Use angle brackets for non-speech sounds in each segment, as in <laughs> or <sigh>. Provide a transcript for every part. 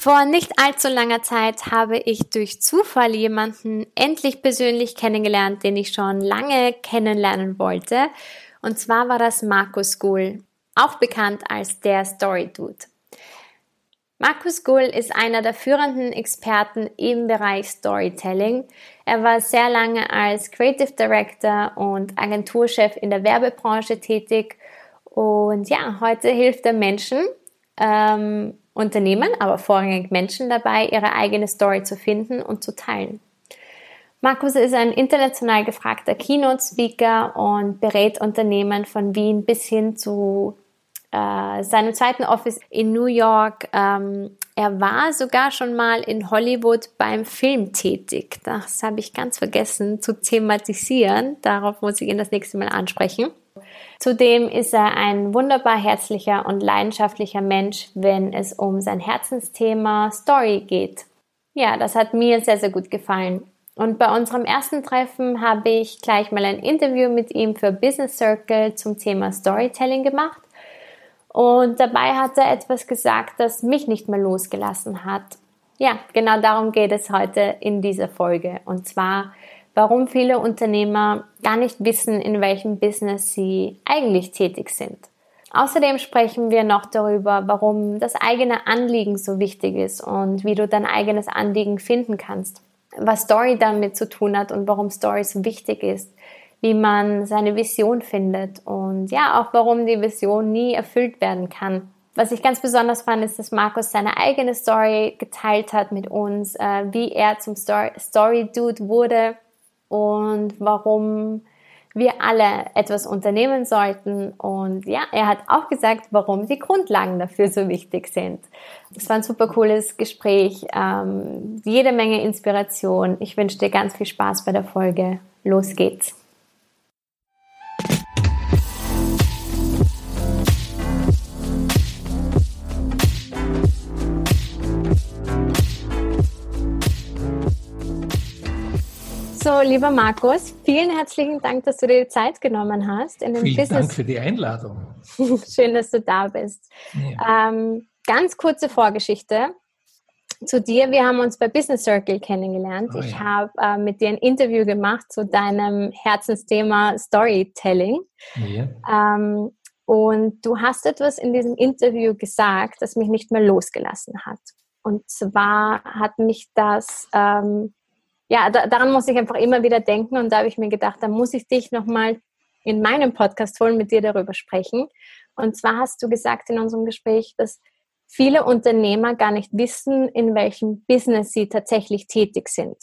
Vor nicht allzu langer Zeit habe ich durch Zufall jemanden endlich persönlich kennengelernt, den ich schon lange kennenlernen wollte. Und zwar war das Markus Gull, auch bekannt als der Story Dude. Markus Gull ist einer der führenden Experten im Bereich Storytelling. Er war sehr lange als Creative Director und Agenturchef in der Werbebranche tätig und ja, heute hilft er Menschen, ähm, Unternehmen, aber vorrangig Menschen dabei, ihre eigene Story zu finden und zu teilen. Markus ist ein international gefragter Keynote-Speaker und berät Unternehmen von Wien bis hin zu äh, seinem zweiten Office in New York. Ähm, er war sogar schon mal in Hollywood beim Film tätig. Das habe ich ganz vergessen zu thematisieren. Darauf muss ich ihn das nächste Mal ansprechen. Zudem ist er ein wunderbar herzlicher und leidenschaftlicher Mensch, wenn es um sein Herzensthema Story geht. Ja, das hat mir sehr, sehr gut gefallen. Und bei unserem ersten Treffen habe ich gleich mal ein Interview mit ihm für Business Circle zum Thema Storytelling gemacht. Und dabei hat er etwas gesagt, das mich nicht mehr losgelassen hat. Ja, genau darum geht es heute in dieser Folge. Und zwar warum viele Unternehmer gar nicht wissen, in welchem Business sie eigentlich tätig sind. Außerdem sprechen wir noch darüber, warum das eigene Anliegen so wichtig ist und wie du dein eigenes Anliegen finden kannst, was Story damit zu tun hat und warum Story so wichtig ist, wie man seine Vision findet und ja, auch warum die Vision nie erfüllt werden kann. Was ich ganz besonders fand, ist, dass Markus seine eigene Story geteilt hat mit uns, äh, wie er zum Story, Story Dude wurde und warum wir alle etwas unternehmen sollten. Und ja, er hat auch gesagt, warum die Grundlagen dafür so wichtig sind. Es war ein super cooles Gespräch, ähm, jede Menge Inspiration. Ich wünsche dir ganz viel Spaß bei der Folge. Los geht's. So, lieber Markus, vielen herzlichen Dank, dass du dir die Zeit genommen hast. In dem vielen Business. Dank für die Einladung. <laughs> Schön, dass du da bist. Ja. Ähm, ganz kurze Vorgeschichte zu dir. Wir haben uns bei Business Circle kennengelernt. Oh, ich ja. habe äh, mit dir ein Interview gemacht zu deinem Herzensthema Storytelling. Ja. Ähm, und du hast etwas in diesem Interview gesagt, das mich nicht mehr losgelassen hat. Und zwar hat mich das ähm, ja, da, daran muss ich einfach immer wieder denken und da habe ich mir gedacht, da muss ich dich nochmal in meinem Podcast holen, mit dir darüber sprechen. Und zwar hast du gesagt in unserem Gespräch, dass viele Unternehmer gar nicht wissen, in welchem Business sie tatsächlich tätig sind.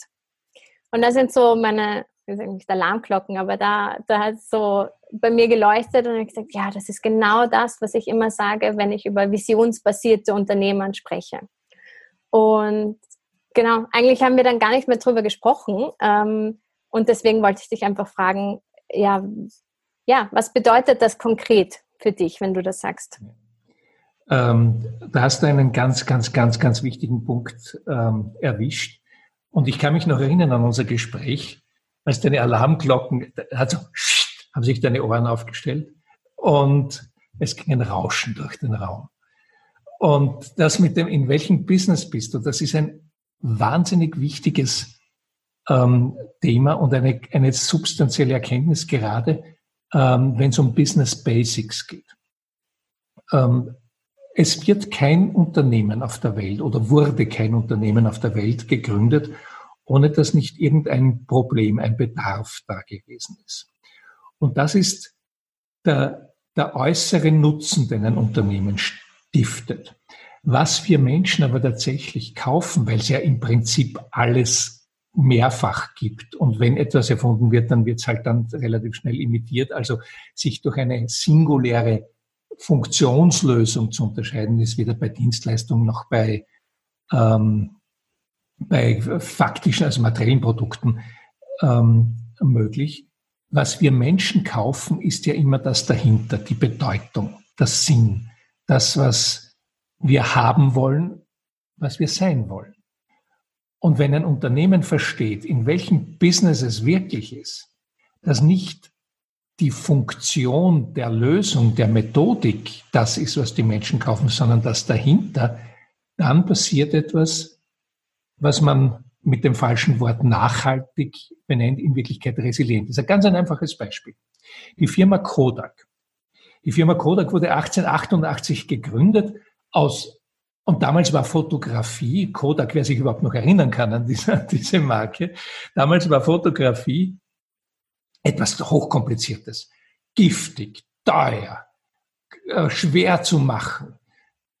Und da sind so meine, ich sage nicht Alarmglocken, aber da, da hat so bei mir geleuchtet und ich gesagt, ja, das ist genau das, was ich immer sage, wenn ich über visionsbasierte Unternehmen spreche. Und genau, eigentlich haben wir dann gar nicht mehr drüber gesprochen. Ähm, und deswegen wollte ich dich einfach fragen, ja, ja, was bedeutet das konkret für dich, wenn du das sagst? Ähm, da hast du einen ganz, ganz, ganz, ganz wichtigen Punkt ähm, erwischt. Und ich kann mich noch erinnern an unser Gespräch, als deine Alarmglocken, also, haben sich deine Ohren aufgestellt und es ging ein Rauschen durch den Raum. Und das mit dem, in welchem Business bist du, das ist ein wahnsinnig wichtiges ähm, Thema und eine, eine substanzielle Erkenntnis, gerade ähm, wenn es um Business Basics geht. Ähm, es wird kein Unternehmen auf der Welt oder wurde kein Unternehmen auf der Welt gegründet, ohne dass nicht irgendein Problem, ein Bedarf da gewesen ist. Und das ist der, der äußere Nutzen, den ein Unternehmen stiftet. Was wir Menschen aber tatsächlich kaufen, weil es ja im Prinzip alles mehrfach gibt. Und wenn etwas erfunden wird, dann wird es halt dann relativ schnell imitiert. Also sich durch eine singuläre Funktionslösung zu unterscheiden ist, weder bei Dienstleistungen noch bei, ähm, bei faktischen, also materiellen Produkten ähm, möglich. Was wir Menschen kaufen, ist ja immer das dahinter, die Bedeutung, das Sinn, das, was wir haben wollen, was wir sein wollen. Und wenn ein Unternehmen versteht, in welchem Business es wirklich ist, dass nicht die Funktion der Lösung, der Methodik das ist, was die Menschen kaufen, sondern das dahinter, dann passiert etwas, was man mit dem falschen Wort nachhaltig benennt, in Wirklichkeit resilient. Das ist ein ganz ein einfaches Beispiel. Die Firma Kodak. Die Firma Kodak wurde 1888 gegründet aus, und damals war Fotografie, Kodak, wer sich überhaupt noch erinnern kann an diese, <laughs> diese Marke, damals war Fotografie etwas hochkompliziertes, giftig, teuer, äh, schwer zu machen.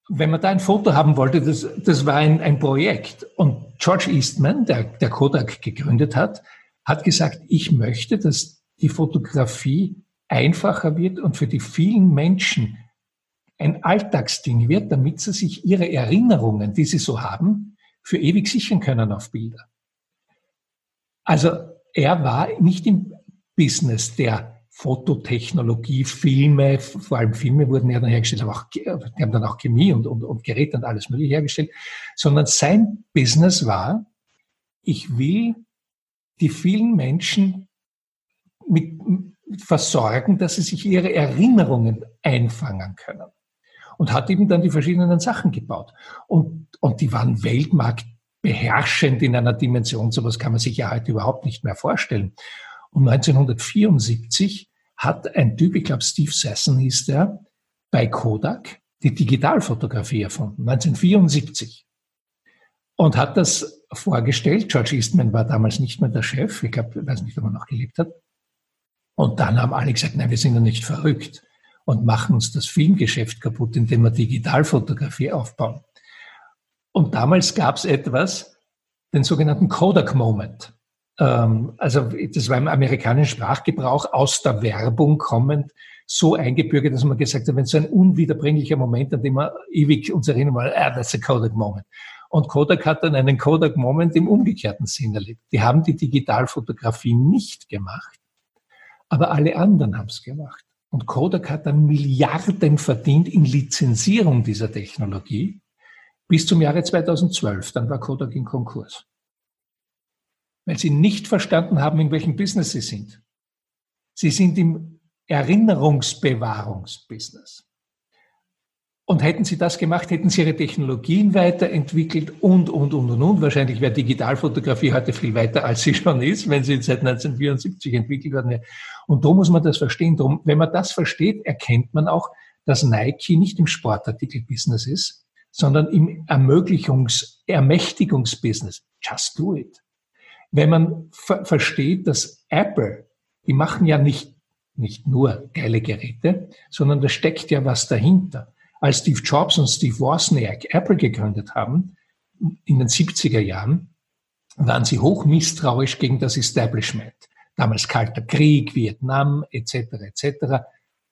Wenn man da ein Foto haben wollte, das, das war ein, ein Projekt. Und George Eastman, der, der Kodak gegründet hat, hat gesagt, ich möchte, dass die Fotografie einfacher wird und für die vielen Menschen ein Alltagsding wird, damit sie sich ihre Erinnerungen, die sie so haben, für ewig sichern können auf Bilder. Also er war nicht im Business der Fototechnologie, Filme, vor allem Filme wurden ja dann hergestellt, aber auch, die haben dann auch Chemie und, und, und Geräte und alles mögliche hergestellt, sondern sein Business war, ich will die vielen Menschen mit versorgen, dass sie sich ihre Erinnerungen einfangen können. Und hat eben dann die verschiedenen Sachen gebaut. Und, und die waren weltmarktbeherrschend in einer Dimension, sowas kann man sich ja heute überhaupt nicht mehr vorstellen. Und 1974 hat ein Typ, ich glaube Steve Sasson hieß der, bei Kodak die Digitalfotografie erfunden, 1974. Und hat das vorgestellt. George Eastman war damals nicht mehr der Chef. Ich glaube, ich weiß nicht, ob er noch gelebt hat. Und dann haben alle gesagt, nein, wir sind ja nicht verrückt und machen uns das Filmgeschäft kaputt, indem wir Digitalfotografie aufbauen. Und damals gab es etwas, den sogenannten Kodak Moment. Ähm, also das war im amerikanischen Sprachgebrauch aus der Werbung kommend so eingebürgert, dass man gesagt hat, wenn so ein unwiederbringlicher Moment, an dem wir ewig uns erinnern wollen, ah, that's a Kodak Moment. Und Kodak hat dann einen Kodak Moment im umgekehrten Sinn erlebt. Die haben die Digitalfotografie nicht gemacht, aber alle anderen haben es gemacht. Und Kodak hat dann Milliarden verdient in Lizenzierung dieser Technologie bis zum Jahre 2012. Dann war Kodak in Konkurs weil sie nicht verstanden haben, in welchem Business sie sind. Sie sind im Erinnerungsbewahrungsbusiness. Und hätten sie das gemacht, hätten sie ihre Technologien weiterentwickelt und, und, und, und, und. Wahrscheinlich wäre Digitalfotografie heute viel weiter, als sie schon ist, wenn sie seit 1974 entwickelt worden wäre. Und da muss man das verstehen. Drum, wenn man das versteht, erkennt man auch, dass Nike nicht im Sportartikelbusiness ist, sondern im Ermöglichungs-, Ermächtigungsbusiness. Just do it wenn man ver versteht, dass Apple, die machen ja nicht, nicht nur geile Geräte, sondern da steckt ja was dahinter. Als Steve Jobs und Steve Wozniak Apple gegründet haben, in den 70er Jahren, waren sie hoch misstrauisch gegen das Establishment. Damals Kalter Krieg, Vietnam etc. etc.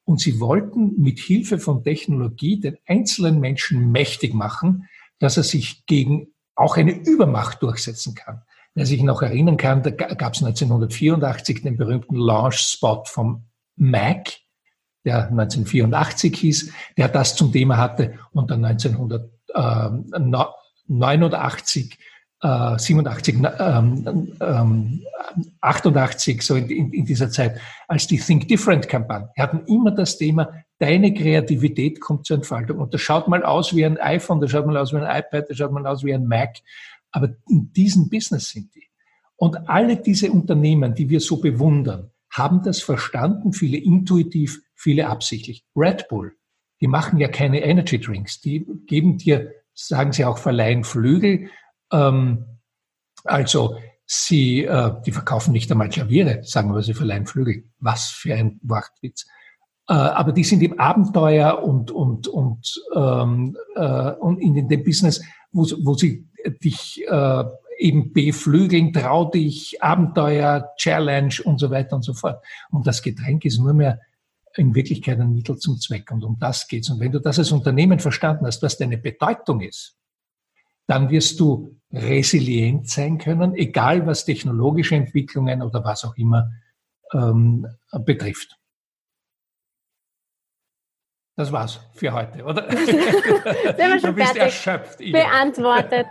Und sie wollten mit Hilfe von Technologie den einzelnen Menschen mächtig machen, dass er sich gegen auch eine Übermacht durchsetzen kann. Wer sich noch erinnern kann, da gab es 1984 den berühmten Launch-Spot vom Mac, der 1984 hieß, der das zum Thema hatte und dann 1989 äh, 87, ähm, ähm, 88, so in, dieser Zeit, als die Think Different Kampagne. Wir hatten immer das Thema, deine Kreativität kommt zur Entfaltung. Und das schaut mal aus wie ein iPhone, das schaut mal aus wie ein iPad, das schaut mal aus wie ein Mac. Aber in diesem Business sind die. Und alle diese Unternehmen, die wir so bewundern, haben das verstanden, viele intuitiv, viele absichtlich. Red Bull, die machen ja keine Energy Drinks, die geben dir, sagen sie auch, verleihen Flügel. Ähm, also sie, äh, die verkaufen nicht einmal Klaviere, sagen wir, sie verleihen Flügel. Was für ein Wortwitz. Äh, aber die sind im Abenteuer und, und, und, ähm, äh, und in dem Business, wo, wo sie dich äh, eben beflügeln, trau dich, Abenteuer, Challenge und so weiter und so fort. Und das Getränk ist nur mehr in Wirklichkeit ein Mittel zum Zweck. Und um das geht's. Und wenn du das als Unternehmen verstanden hast, was deine Bedeutung ist, dann wirst du resilient sein können, egal was technologische Entwicklungen oder was auch immer ähm, betrifft. Das war's für heute, oder? <laughs> Sind wir schon <laughs> du bist fertig erschöpft. Beantwortet.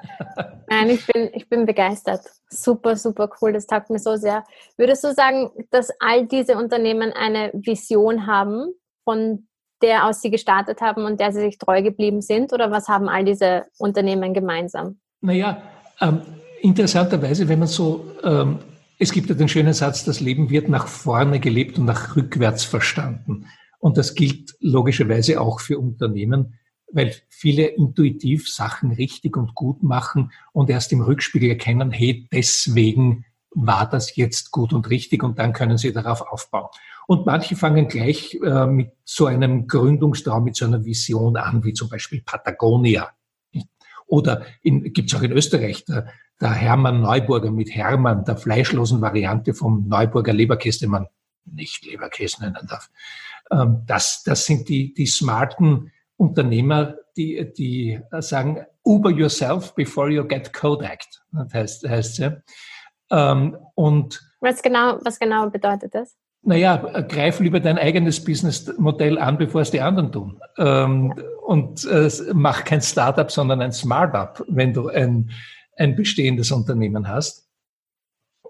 Nein, ich bin, ich bin begeistert. Super, super cool. Das taugt mir so sehr. Würdest du sagen, dass all diese Unternehmen eine Vision haben, von der aus sie gestartet haben und der sie sich treu geblieben sind? Oder was haben all diese Unternehmen gemeinsam? Naja, ähm, interessanterweise, wenn man so, ähm, es gibt ja den schönen Satz, das Leben wird nach vorne gelebt und nach rückwärts verstanden. Und das gilt logischerweise auch für Unternehmen, weil viele intuitiv Sachen richtig und gut machen und erst im Rückspiegel erkennen, hey, deswegen war das jetzt gut und richtig und dann können sie darauf aufbauen. Und manche fangen gleich äh, mit so einem Gründungstraum, mit so einer Vision an, wie zum Beispiel Patagonia. Oder gibt es auch in Österreich der, der Hermann Neuburger mit Hermann, der fleischlosen Variante vom Neuburger Leberkäse, den man nicht Leberkäse nennen darf. Ähm, das, das sind die, die smarten Unternehmer, die, die sagen, Uber yourself before you get Kodak. Das heißt, heißt ja. Ähm, und was genau, was genau bedeutet das? Naja, greif lieber dein eigenes Businessmodell an, bevor es die anderen tun. Ähm, ja. Und äh, mach kein Startup, sondern ein Smartup, wenn du ein, ein bestehendes Unternehmen hast.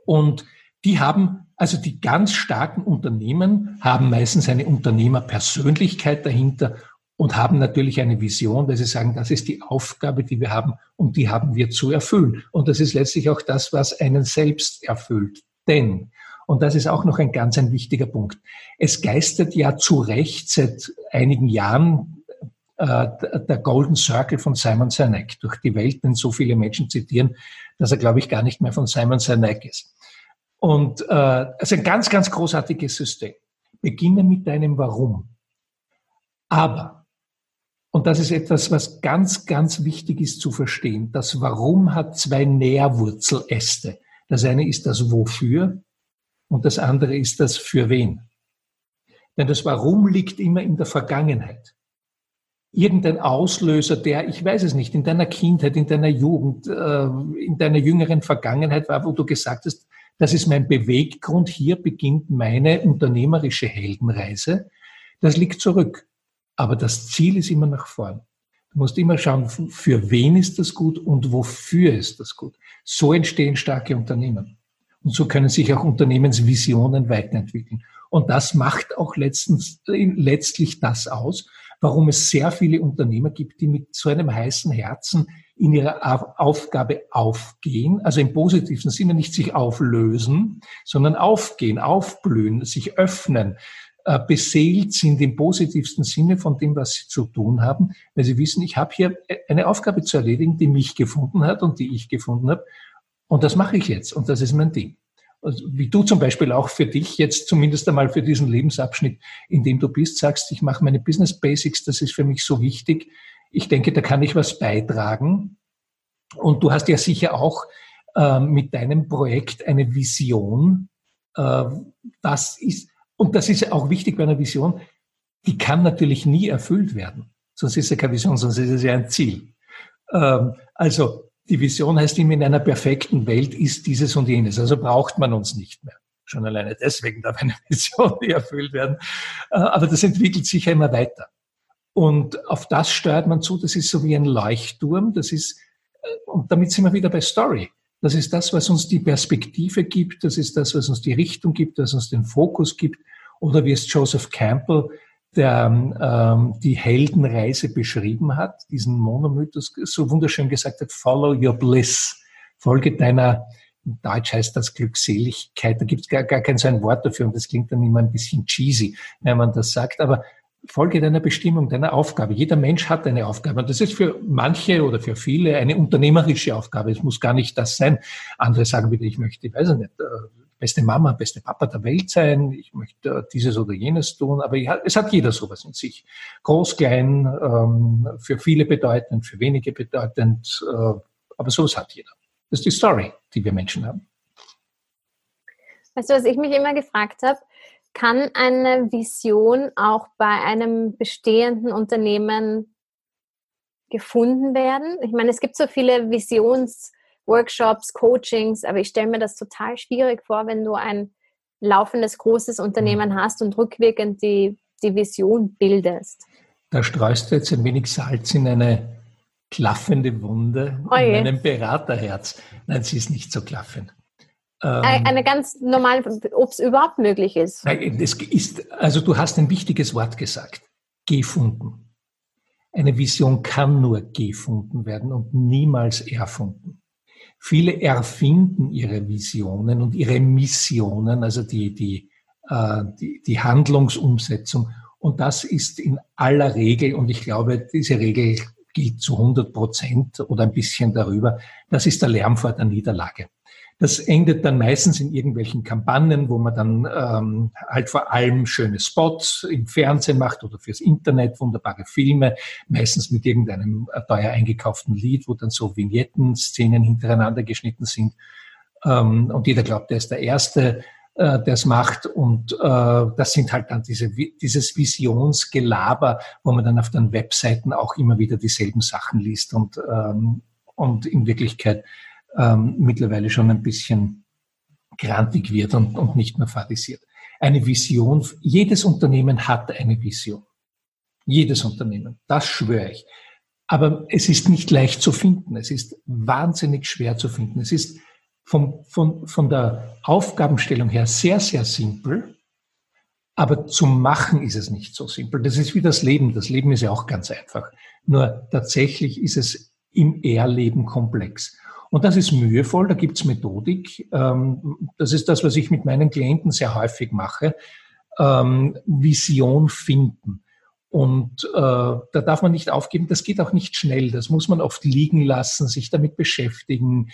Und die haben also die ganz starken Unternehmen haben meistens eine Unternehmerpersönlichkeit dahinter und haben natürlich eine Vision, weil sie sagen, das ist die Aufgabe, die wir haben und die haben wir zu erfüllen. Und das ist letztlich auch das, was einen selbst erfüllt. Denn, und das ist auch noch ein ganz ein wichtiger Punkt, es geistert ja zu Recht seit einigen Jahren äh, der Golden Circle von Simon Sinek durch die Welt, den so viele Menschen zitieren, dass er, glaube ich, gar nicht mehr von Simon Sinek ist. Und äh, es ist ein ganz, ganz großartiges System. Beginne mit deinem Warum. Aber, und das ist etwas, was ganz, ganz wichtig ist zu verstehen, das Warum hat zwei Nährwurzeläste. Das eine ist das Wofür und das andere ist das Für wen. Denn das Warum liegt immer in der Vergangenheit. Irgendein Auslöser, der, ich weiß es nicht, in deiner Kindheit, in deiner Jugend, äh, in deiner jüngeren Vergangenheit war, wo du gesagt hast, das ist mein Beweggrund. Hier beginnt meine unternehmerische Heldenreise. Das liegt zurück. Aber das Ziel ist immer nach vorn. Du musst immer schauen, für wen ist das gut und wofür ist das gut. So entstehen starke Unternehmen. Und so können sich auch Unternehmensvisionen weiterentwickeln. Und das macht auch letztens, letztlich das aus, warum es sehr viele Unternehmer gibt, die mit so einem heißen Herzen in ihrer Aufgabe aufgehen, also im positiven Sinne nicht sich auflösen, sondern aufgehen, aufblühen, sich öffnen, äh, beseelt sind im positivsten Sinne von dem, was sie zu tun haben, weil sie wissen, ich habe hier eine Aufgabe zu erledigen, die mich gefunden hat und die ich gefunden habe. Und das mache ich jetzt und das ist mein Ding. Also wie du zum Beispiel auch für dich jetzt zumindest einmal für diesen Lebensabschnitt, in dem du bist, sagst, ich mache meine Business Basics, das ist für mich so wichtig, ich denke, da kann ich was beitragen. Und du hast ja sicher auch äh, mit deinem Projekt eine Vision. Äh, das ist, und das ist auch wichtig bei einer Vision, die kann natürlich nie erfüllt werden. Sonst ist es keine Vision, sonst ist es ja ein Ziel. Ähm, also die Vision heißt immer, in einer perfekten Welt ist dieses und jenes. Also braucht man uns nicht mehr. Schon alleine deswegen darf eine <laughs> Vision nie erfüllt werden. Äh, aber das entwickelt sich ja immer weiter. Und auf das steuert man zu. Das ist so wie ein Leuchtturm. Das ist, äh, und damit sind wir wieder bei Story. Das ist das, was uns die Perspektive gibt. Das ist das, was uns die Richtung gibt, was uns den Fokus gibt. Oder wie es Joseph Campbell, der ähm, die Heldenreise beschrieben hat, diesen Monomythos so wunderschön gesagt hat, follow your bliss. Folge deiner, in Deutsch heißt das Glückseligkeit, da gibt es gar, gar kein so ein Wort dafür und das klingt dann immer ein bisschen cheesy, wenn man das sagt, aber Folge deiner Bestimmung, deiner Aufgabe. Jeder Mensch hat eine Aufgabe. Und das ist für manche oder für viele eine unternehmerische Aufgabe. Es muss gar nicht das sein. Andere sagen wieder, ich möchte, ich weiß nicht, äh, beste Mama, beste Papa der Welt sein. Ich möchte äh, dieses oder jenes tun. Aber es hat jeder sowas in sich. Groß, klein, ähm, für viele bedeutend, für wenige bedeutend. Äh, aber sowas hat jeder. Das ist die Story, die wir Menschen haben. Weißt du, was ich mich immer gefragt habe? Kann eine Vision auch bei einem bestehenden Unternehmen gefunden werden? Ich meine, es gibt so viele Visionsworkshops, Coachings, aber ich stelle mir das total schwierig vor, wenn du ein laufendes großes Unternehmen mhm. hast und rückwirkend die, die Vision bildest. Da streust du jetzt ein wenig Salz in eine klaffende Wunde oh in meinem Beraterherz. Nein, sie ist nicht so klaffend. Ähm, eine ganz normale, ob es überhaupt möglich ist. Nein, es ist, also du hast ein wichtiges Wort gesagt. Gefunden. Eine Vision kann nur gefunden werden und niemals erfunden. Viele erfinden ihre Visionen und ihre Missionen, also die, die, äh, die, die Handlungsumsetzung. Und das ist in aller Regel, und ich glaube, diese Regel gilt zu 100 Prozent oder ein bisschen darüber, das ist der Lärm vor der Niederlage. Das endet dann meistens in irgendwelchen Kampagnen, wo man dann ähm, halt vor allem schöne Spots im Fernsehen macht oder fürs Internet, wunderbare Filme, meistens mit irgendeinem äh, teuer eingekauften Lied, wo dann so Vignetten-Szenen hintereinander geschnitten sind. Ähm, und jeder glaubt, er ist der Erste, äh, der es macht. Und äh, das sind halt dann diese, dieses Visionsgelaber, wo man dann auf den Webseiten auch immer wieder dieselben Sachen liest und, ähm, und in Wirklichkeit ähm, mittlerweile schon ein bisschen grantig wird und, und nicht mehr fadisiert. Eine Vision, jedes Unternehmen hat eine Vision. Jedes Unternehmen, das schwöre ich. Aber es ist nicht leicht zu finden. Es ist wahnsinnig schwer zu finden. Es ist vom, von, von der Aufgabenstellung her sehr, sehr simpel. Aber zum Machen ist es nicht so simpel. Das ist wie das Leben. Das Leben ist ja auch ganz einfach. Nur tatsächlich ist es im Erleben komplex. Und das ist mühevoll, da gibt's Methodik. Ähm, das ist das, was ich mit meinen Klienten sehr häufig mache. Ähm, Vision finden. Und äh, da darf man nicht aufgeben, das geht auch nicht schnell. Das muss man oft liegen lassen, sich damit beschäftigen,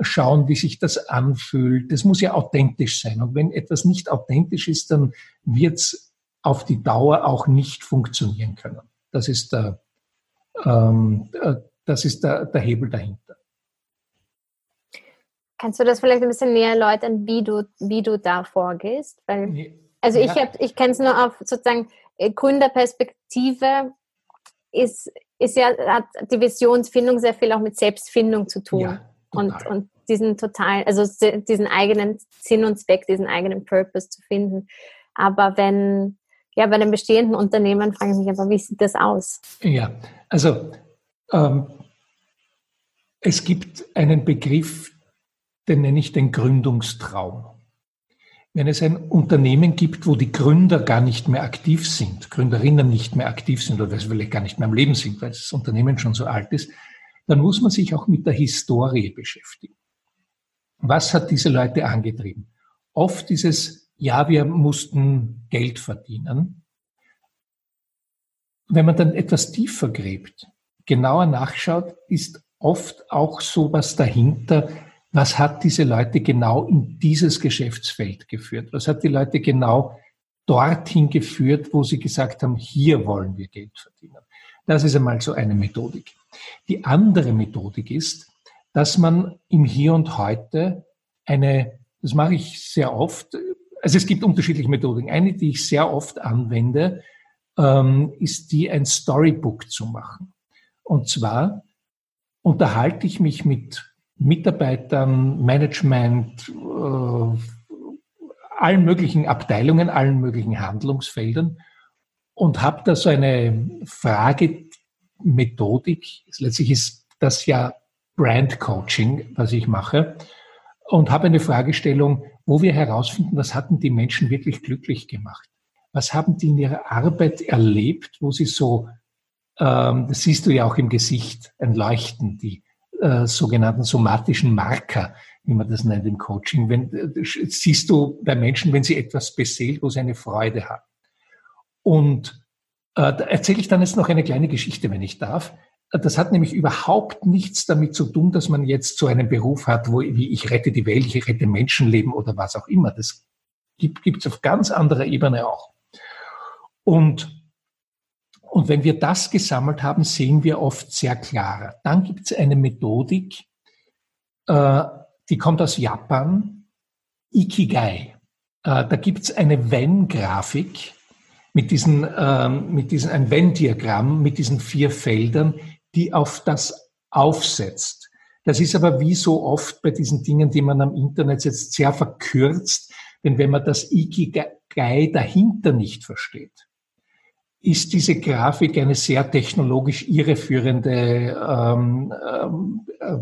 schauen, wie sich das anfühlt. Das muss ja authentisch sein. Und wenn etwas nicht authentisch ist, dann wird's auf die Dauer auch nicht funktionieren können. Das ist der, ähm, äh, das ist der, der Hebel dahinter. Kannst du das vielleicht ein bisschen näher erläutern, wie du, wie du da vorgehst? Weil, also ja. ich, ich kenne es nur auf sozusagen äh, Gründerperspektive ist, ist ja, hat die Visionsfindung sehr viel auch mit Selbstfindung zu tun. Ja, und, und diesen total, also diesen eigenen Sinn und Zweck, diesen eigenen Purpose zu finden. Aber wenn, ja, bei einem bestehenden Unternehmen frage ich mich einfach, wie sieht das aus? Ja, also ähm, es gibt einen Begriff, den nenne ich den Gründungstraum. Wenn es ein Unternehmen gibt, wo die Gründer gar nicht mehr aktiv sind, Gründerinnen nicht mehr aktiv sind oder vielleicht gar nicht mehr am Leben sind, weil das Unternehmen schon so alt ist, dann muss man sich auch mit der Historie beschäftigen. Was hat diese Leute angetrieben? Oft ist es, ja, wir mussten Geld verdienen. Wenn man dann etwas tiefer gräbt, genauer nachschaut, ist oft auch sowas dahinter, was hat diese Leute genau in dieses Geschäftsfeld geführt? Was hat die Leute genau dorthin geführt, wo sie gesagt haben, hier wollen wir Geld verdienen? Das ist einmal so eine Methodik. Die andere Methodik ist, dass man im Hier und Heute eine, das mache ich sehr oft, also es gibt unterschiedliche Methodiken. Eine, die ich sehr oft anwende, ähm, ist die, ein Storybook zu machen. Und zwar unterhalte ich mich mit Mitarbeitern, Management, äh, allen möglichen Abteilungen, allen möglichen Handlungsfeldern und habe da so eine Fragemethodik. Letztlich ist das ja Brand Coaching, was ich mache, und habe eine Fragestellung, wo wir herausfinden, was hatten die Menschen wirklich glücklich gemacht? Was haben die in ihrer Arbeit erlebt, wo sie so, ähm, das siehst du ja auch im Gesicht, ein Leuchten, die äh, sogenannten somatischen Marker, wie man das nennt im Coaching. Wenn, äh, siehst du bei Menschen, wenn sie etwas beseelt, wo sie eine Freude haben. Und äh, da erzähle ich dann jetzt noch eine kleine Geschichte, wenn ich darf. Das hat nämlich überhaupt nichts damit zu tun, dass man jetzt so einen Beruf hat, wo wie ich rette die Welt, ich rette Menschenleben oder was auch immer. Das gibt es auf ganz anderer Ebene auch. Und und wenn wir das gesammelt haben, sehen wir oft sehr klarer. Dann gibt es eine Methodik, äh, die kommt aus Japan, Ikigai. Äh, da gibt's eine Venn-Grafik mit diesen, ähm, mit diesen, ein Venn-Diagramm mit diesen vier Feldern, die auf das aufsetzt. Das ist aber wie so oft bei diesen Dingen, die man am Internet jetzt sehr verkürzt, denn wenn man das Ikigai dahinter nicht versteht, ist diese Grafik eine sehr technologisch irreführende ähm, ähm, äh,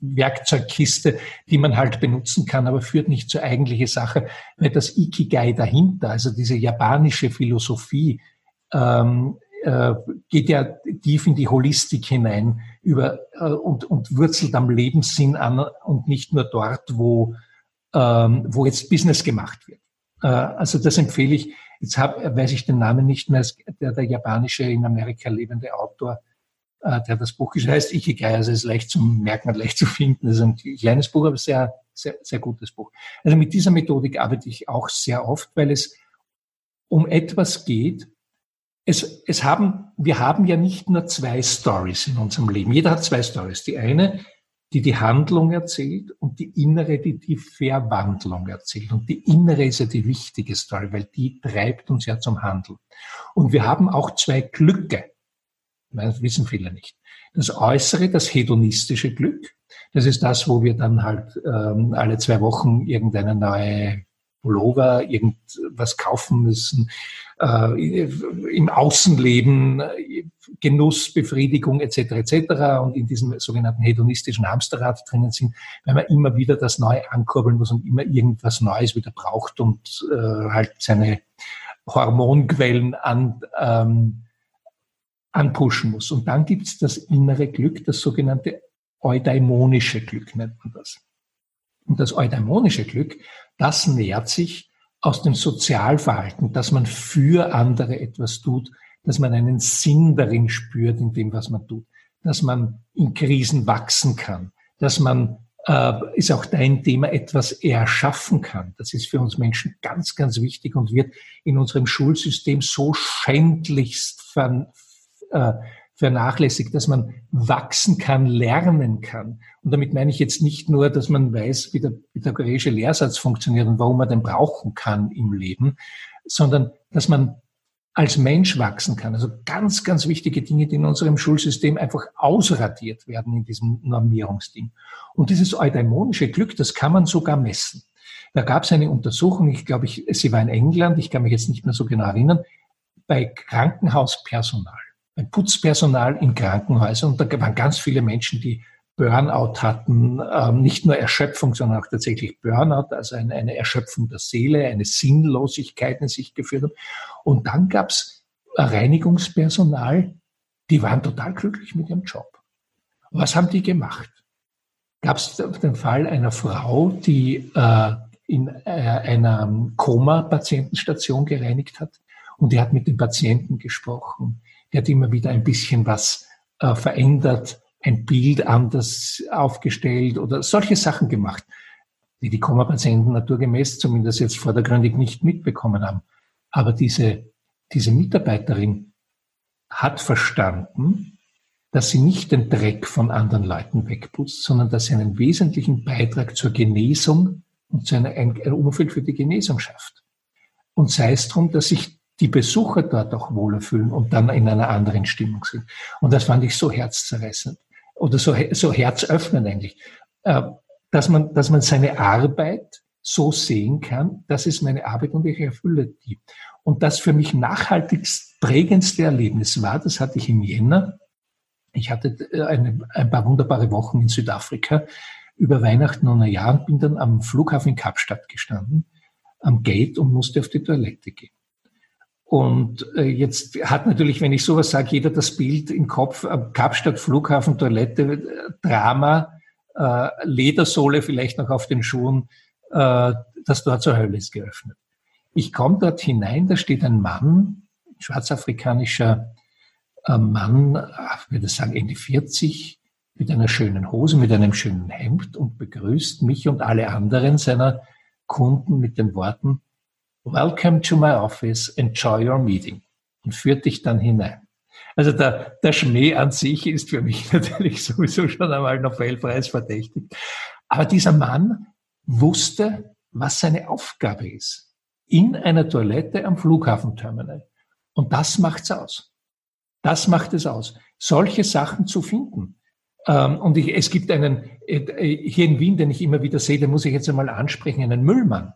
Werkzeugkiste, die man halt benutzen kann, aber führt nicht zur eigentlichen Sache, weil das Ikigai dahinter, also diese japanische Philosophie, ähm, äh, geht ja tief in die Holistik hinein über, äh, und, und wurzelt am Lebenssinn an und nicht nur dort, wo, ähm, wo jetzt Business gemacht wird. Äh, also das empfehle ich. Jetzt hab, weiß ich den Namen nicht mehr, der, der japanische in Amerika lebende Autor, äh, der das Buch geschrieben heißt Ikigai, also ist leicht zu merken und leicht zu finden. Das ist ein kleines Buch, aber sehr, sehr, sehr gutes Buch. Also mit dieser Methodik arbeite ich auch sehr oft, weil es um etwas geht. Es, es haben, wir haben ja nicht nur zwei Stories in unserem Leben. Jeder hat zwei Stories. Die eine, die die Handlung erzählt und die innere, die die Verwandlung erzählt. Und die innere ist ja die wichtige Story, weil die treibt uns ja zum Handeln. Und wir haben auch zwei Glücke. Das wissen viele nicht. Das Äußere, das hedonistische Glück, das ist das, wo wir dann halt ähm, alle zwei Wochen irgendeine neue Pullover, irgendwas kaufen müssen, äh, im Außenleben, Genuss, Befriedigung etc. etc. und in diesem sogenannten hedonistischen Hamsterrad drinnen sind, weil man immer wieder das Neue ankurbeln muss und immer irgendwas Neues wieder braucht und äh, halt seine Hormonquellen an ähm, anpushen muss. Und dann gibt es das innere Glück, das sogenannte eudaimonische Glück nennt man das. Und das eudaimonische Glück, das nährt sich aus dem Sozialverhalten, dass man für andere etwas tut, dass man einen Sinn darin spürt in dem, was man tut, dass man in Krisen wachsen kann, dass man, äh, ist auch dein Thema, etwas erschaffen kann. Das ist für uns Menschen ganz, ganz wichtig und wird in unserem Schulsystem so schändlichst ver, äh, vernachlässigt, dass man wachsen kann, lernen kann. Und damit meine ich jetzt nicht nur, dass man weiß, wie der pythagoreische Lehrsatz funktioniert und warum man den brauchen kann im Leben, sondern dass man als Mensch wachsen kann. Also ganz, ganz wichtige Dinge, die in unserem Schulsystem einfach ausradiert werden in diesem Normierungsding. Und dieses eudaimonische Glück, das kann man sogar messen. Da gab es eine Untersuchung, ich glaube, ich, sie war in England, ich kann mich jetzt nicht mehr so genau erinnern, bei Krankenhauspersonal ein Putzpersonal in Krankenhäusern. Und da waren ganz viele Menschen, die Burnout hatten, ähm, nicht nur Erschöpfung, sondern auch tatsächlich Burnout, also eine, Erschöpfung der Seele, eine Sinnlosigkeit in sich geführt haben. Und dann gab's Reinigungspersonal, die waren total glücklich mit ihrem Job. Was haben die gemacht? Gab es den Fall einer Frau, die äh, in äh, einer Koma-Patientenstation gereinigt hat und die hat mit den Patienten gesprochen der hat immer wieder ein bisschen was äh, verändert, ein Bild anders aufgestellt oder solche Sachen gemacht, die die Koma-Patienten naturgemäß zumindest jetzt vordergründig nicht mitbekommen haben. Aber diese, diese Mitarbeiterin hat verstanden, dass sie nicht den Dreck von anderen Leuten wegputzt, sondern dass sie einen wesentlichen Beitrag zur Genesung und zu einer, ein Umfeld für die Genesung schafft. Und sei es darum, dass sich die Besucher dort auch wohler fühlen und dann in einer anderen Stimmung sind. Und das fand ich so herzzerreißend oder so, so herzöffnend eigentlich, äh, dass man, dass man seine Arbeit so sehen kann, das ist meine Arbeit und ich erfülle die. Und das für mich nachhaltigst prägendste Erlebnis war, das hatte ich im Jänner. Ich hatte äh, eine, ein paar wunderbare Wochen in Südafrika über Weihnachten und Neujahr und bin dann am Flughafen in Kapstadt gestanden, am Gate und musste auf die Toilette gehen. Und äh, jetzt hat natürlich, wenn ich sowas sage, jeder das Bild im Kopf, Kapstadt Flughafen, Toilette, äh, Drama, äh, Ledersohle vielleicht noch auf den Schuhen, äh, das Tor zur Hölle ist geöffnet. Ich komme dort hinein, da steht ein Mann, ein schwarzafrikanischer äh, Mann, ich würde sagen Ende 40, mit einer schönen Hose, mit einem schönen Hemd und begrüßt mich und alle anderen seiner Kunden mit den Worten, Welcome to my office, enjoy your meeting und führt dich dann hinein. Also der, der Schmäh an sich ist für mich <laughs> natürlich sowieso schon einmal Nobelpreis verdächtig. Aber dieser Mann wusste, was seine Aufgabe ist. in einer Toilette am Flughafenterminal. Und das macht's aus. Das macht es aus, solche Sachen zu finden. Ähm, und ich, es gibt einen, äh, hier in Wien, den ich immer wieder sehe, den muss ich jetzt einmal ansprechen, einen Müllmann.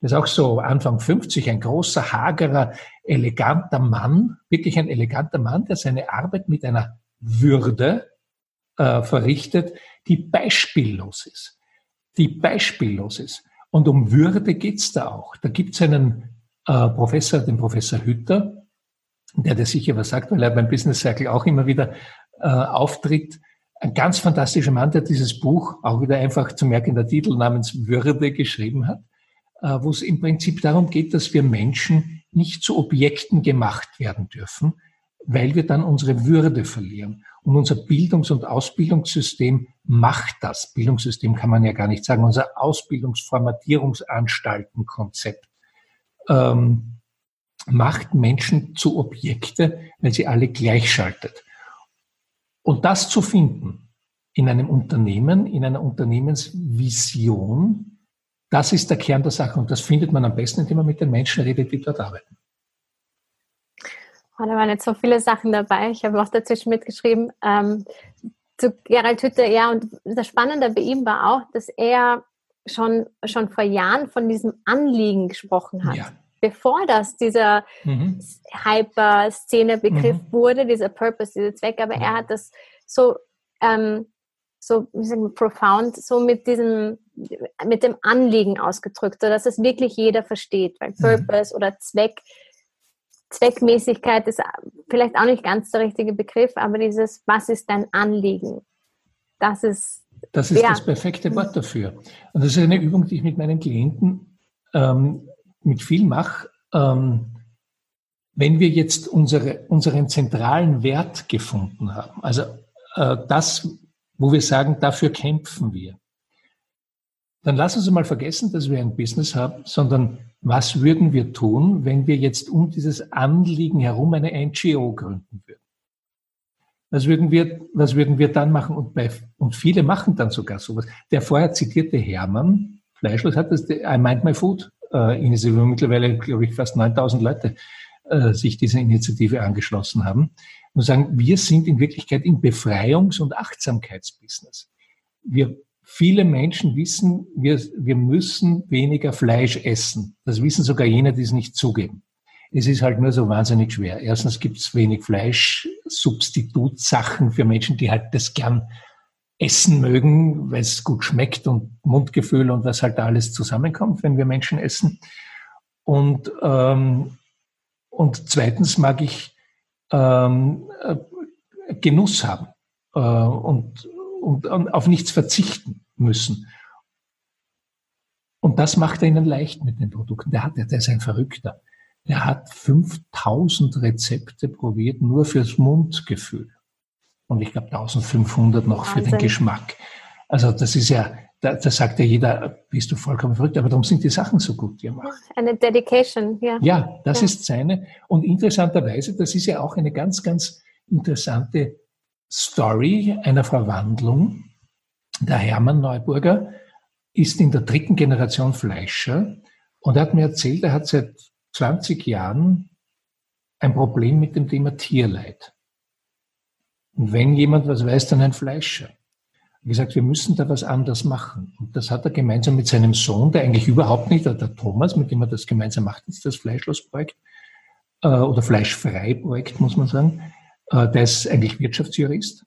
Das ist auch so Anfang 50, ein großer, hagerer, eleganter Mann, wirklich ein eleganter Mann, der seine Arbeit mit einer Würde äh, verrichtet, die beispiellos ist. Die beispiellos ist. Und um Würde geht's da auch. Da gibt's einen äh, Professor, den Professor Hütter, der dir sicher was sagt, weil er beim Business Circle auch immer wieder äh, auftritt. Ein ganz fantastischer Mann, der dieses Buch auch wieder einfach zu merken, der Titel namens Würde geschrieben hat, wo es im Prinzip darum geht, dass wir Menschen nicht zu Objekten gemacht werden dürfen, weil wir dann unsere Würde verlieren. Und unser Bildungs- und Ausbildungssystem macht das. Bildungssystem kann man ja gar nicht sagen. Unser Ausbildungsformatierungsanstaltenkonzept ähm, macht Menschen zu Objekte, weil sie alle gleichschaltet. Und das zu finden in einem Unternehmen, in einer Unternehmensvision, das ist der Kern der Sache. Und das findet man am besten, indem man mit den Menschen redet, die dort arbeiten. Oh, da waren jetzt so viele Sachen dabei. Ich habe auch dazwischen mitgeschrieben. Ähm, zu Gerald Hütter, ja, und das Spannende bei ihm war auch, dass er schon, schon vor Jahren von diesem Anliegen gesprochen hat. Ja. Bevor das dieser mhm. Hyper-Szene-Begriff mhm. wurde, dieser Purpose, dieser Zweck, aber er hat das so, ähm, so wie sagen wir, profound, so mit diesem, mit dem Anliegen ausgedrückt, sodass es wirklich jeder versteht, weil mhm. Purpose mhm. oder Zweck Zweckmäßigkeit ist vielleicht auch nicht ganz der richtige Begriff, aber dieses, was ist dein Anliegen? Das ist. Das ist ja. das perfekte Wort dafür. Und das ist eine Übung, die ich mit meinen Klienten ähm, mit viel mache. Ähm, wenn wir jetzt unsere, unseren zentralen Wert gefunden haben, also äh, das, wo wir sagen, dafür kämpfen wir, dann lass uns mal vergessen, dass wir ein Business haben, sondern was würden wir tun, wenn wir jetzt um dieses Anliegen herum eine NGO gründen würden? Was würden wir, was würden wir dann machen? Und, bei, und viele machen dann sogar sowas. Der vorher zitierte Hermann Fleischlos hat das, I Mind My Food äh, Initiative, wo mittlerweile, glaube ich, fast 9000 Leute äh, sich dieser Initiative angeschlossen haben. Und sagen, wir sind in Wirklichkeit im Befreiungs- und Achtsamkeitsbusiness. Wir Viele Menschen wissen, wir, wir müssen weniger Fleisch essen. Das wissen sogar jene, die es nicht zugeben. Es ist halt nur so wahnsinnig schwer. Erstens gibt es wenig Fleischsubstitutsachen für Menschen, die halt das gern essen mögen, weil es gut schmeckt und Mundgefühl und was halt da alles zusammenkommt, wenn wir Menschen essen. Und, ähm, und zweitens mag ich ähm, äh, Genuss haben äh, und und auf nichts verzichten müssen. Und das macht er ihnen leicht mit den Produkten. Der hat, der ist ein Verrückter. Der hat 5000 Rezepte probiert, nur fürs Mundgefühl. Und ich glaube 1500 noch Wahnsinn. für den Geschmack. Also das ist ja, da, da sagt ja jeder, bist du vollkommen verrückt, aber darum sind die Sachen so gut, die er macht. Eine Dedication, ja. Ja, das ja. ist seine. Und interessanterweise, das ist ja auch eine ganz, ganz interessante Story einer Verwandlung. Der Hermann Neuburger ist in der dritten Generation Fleischer und er hat mir erzählt, er hat seit 20 Jahren ein Problem mit dem Thema Tierleid. Und wenn jemand was weiß, dann ein Fleischer. Er gesagt, wir müssen da was anders machen. Und das hat er gemeinsam mit seinem Sohn, der eigentlich überhaupt nicht, der Thomas, mit dem er das gemeinsam macht, ist das Fleischlosprojekt, äh, oder Fleischfrei-Projekt, muss man sagen, äh, der ist eigentlich Wirtschaftsjurist.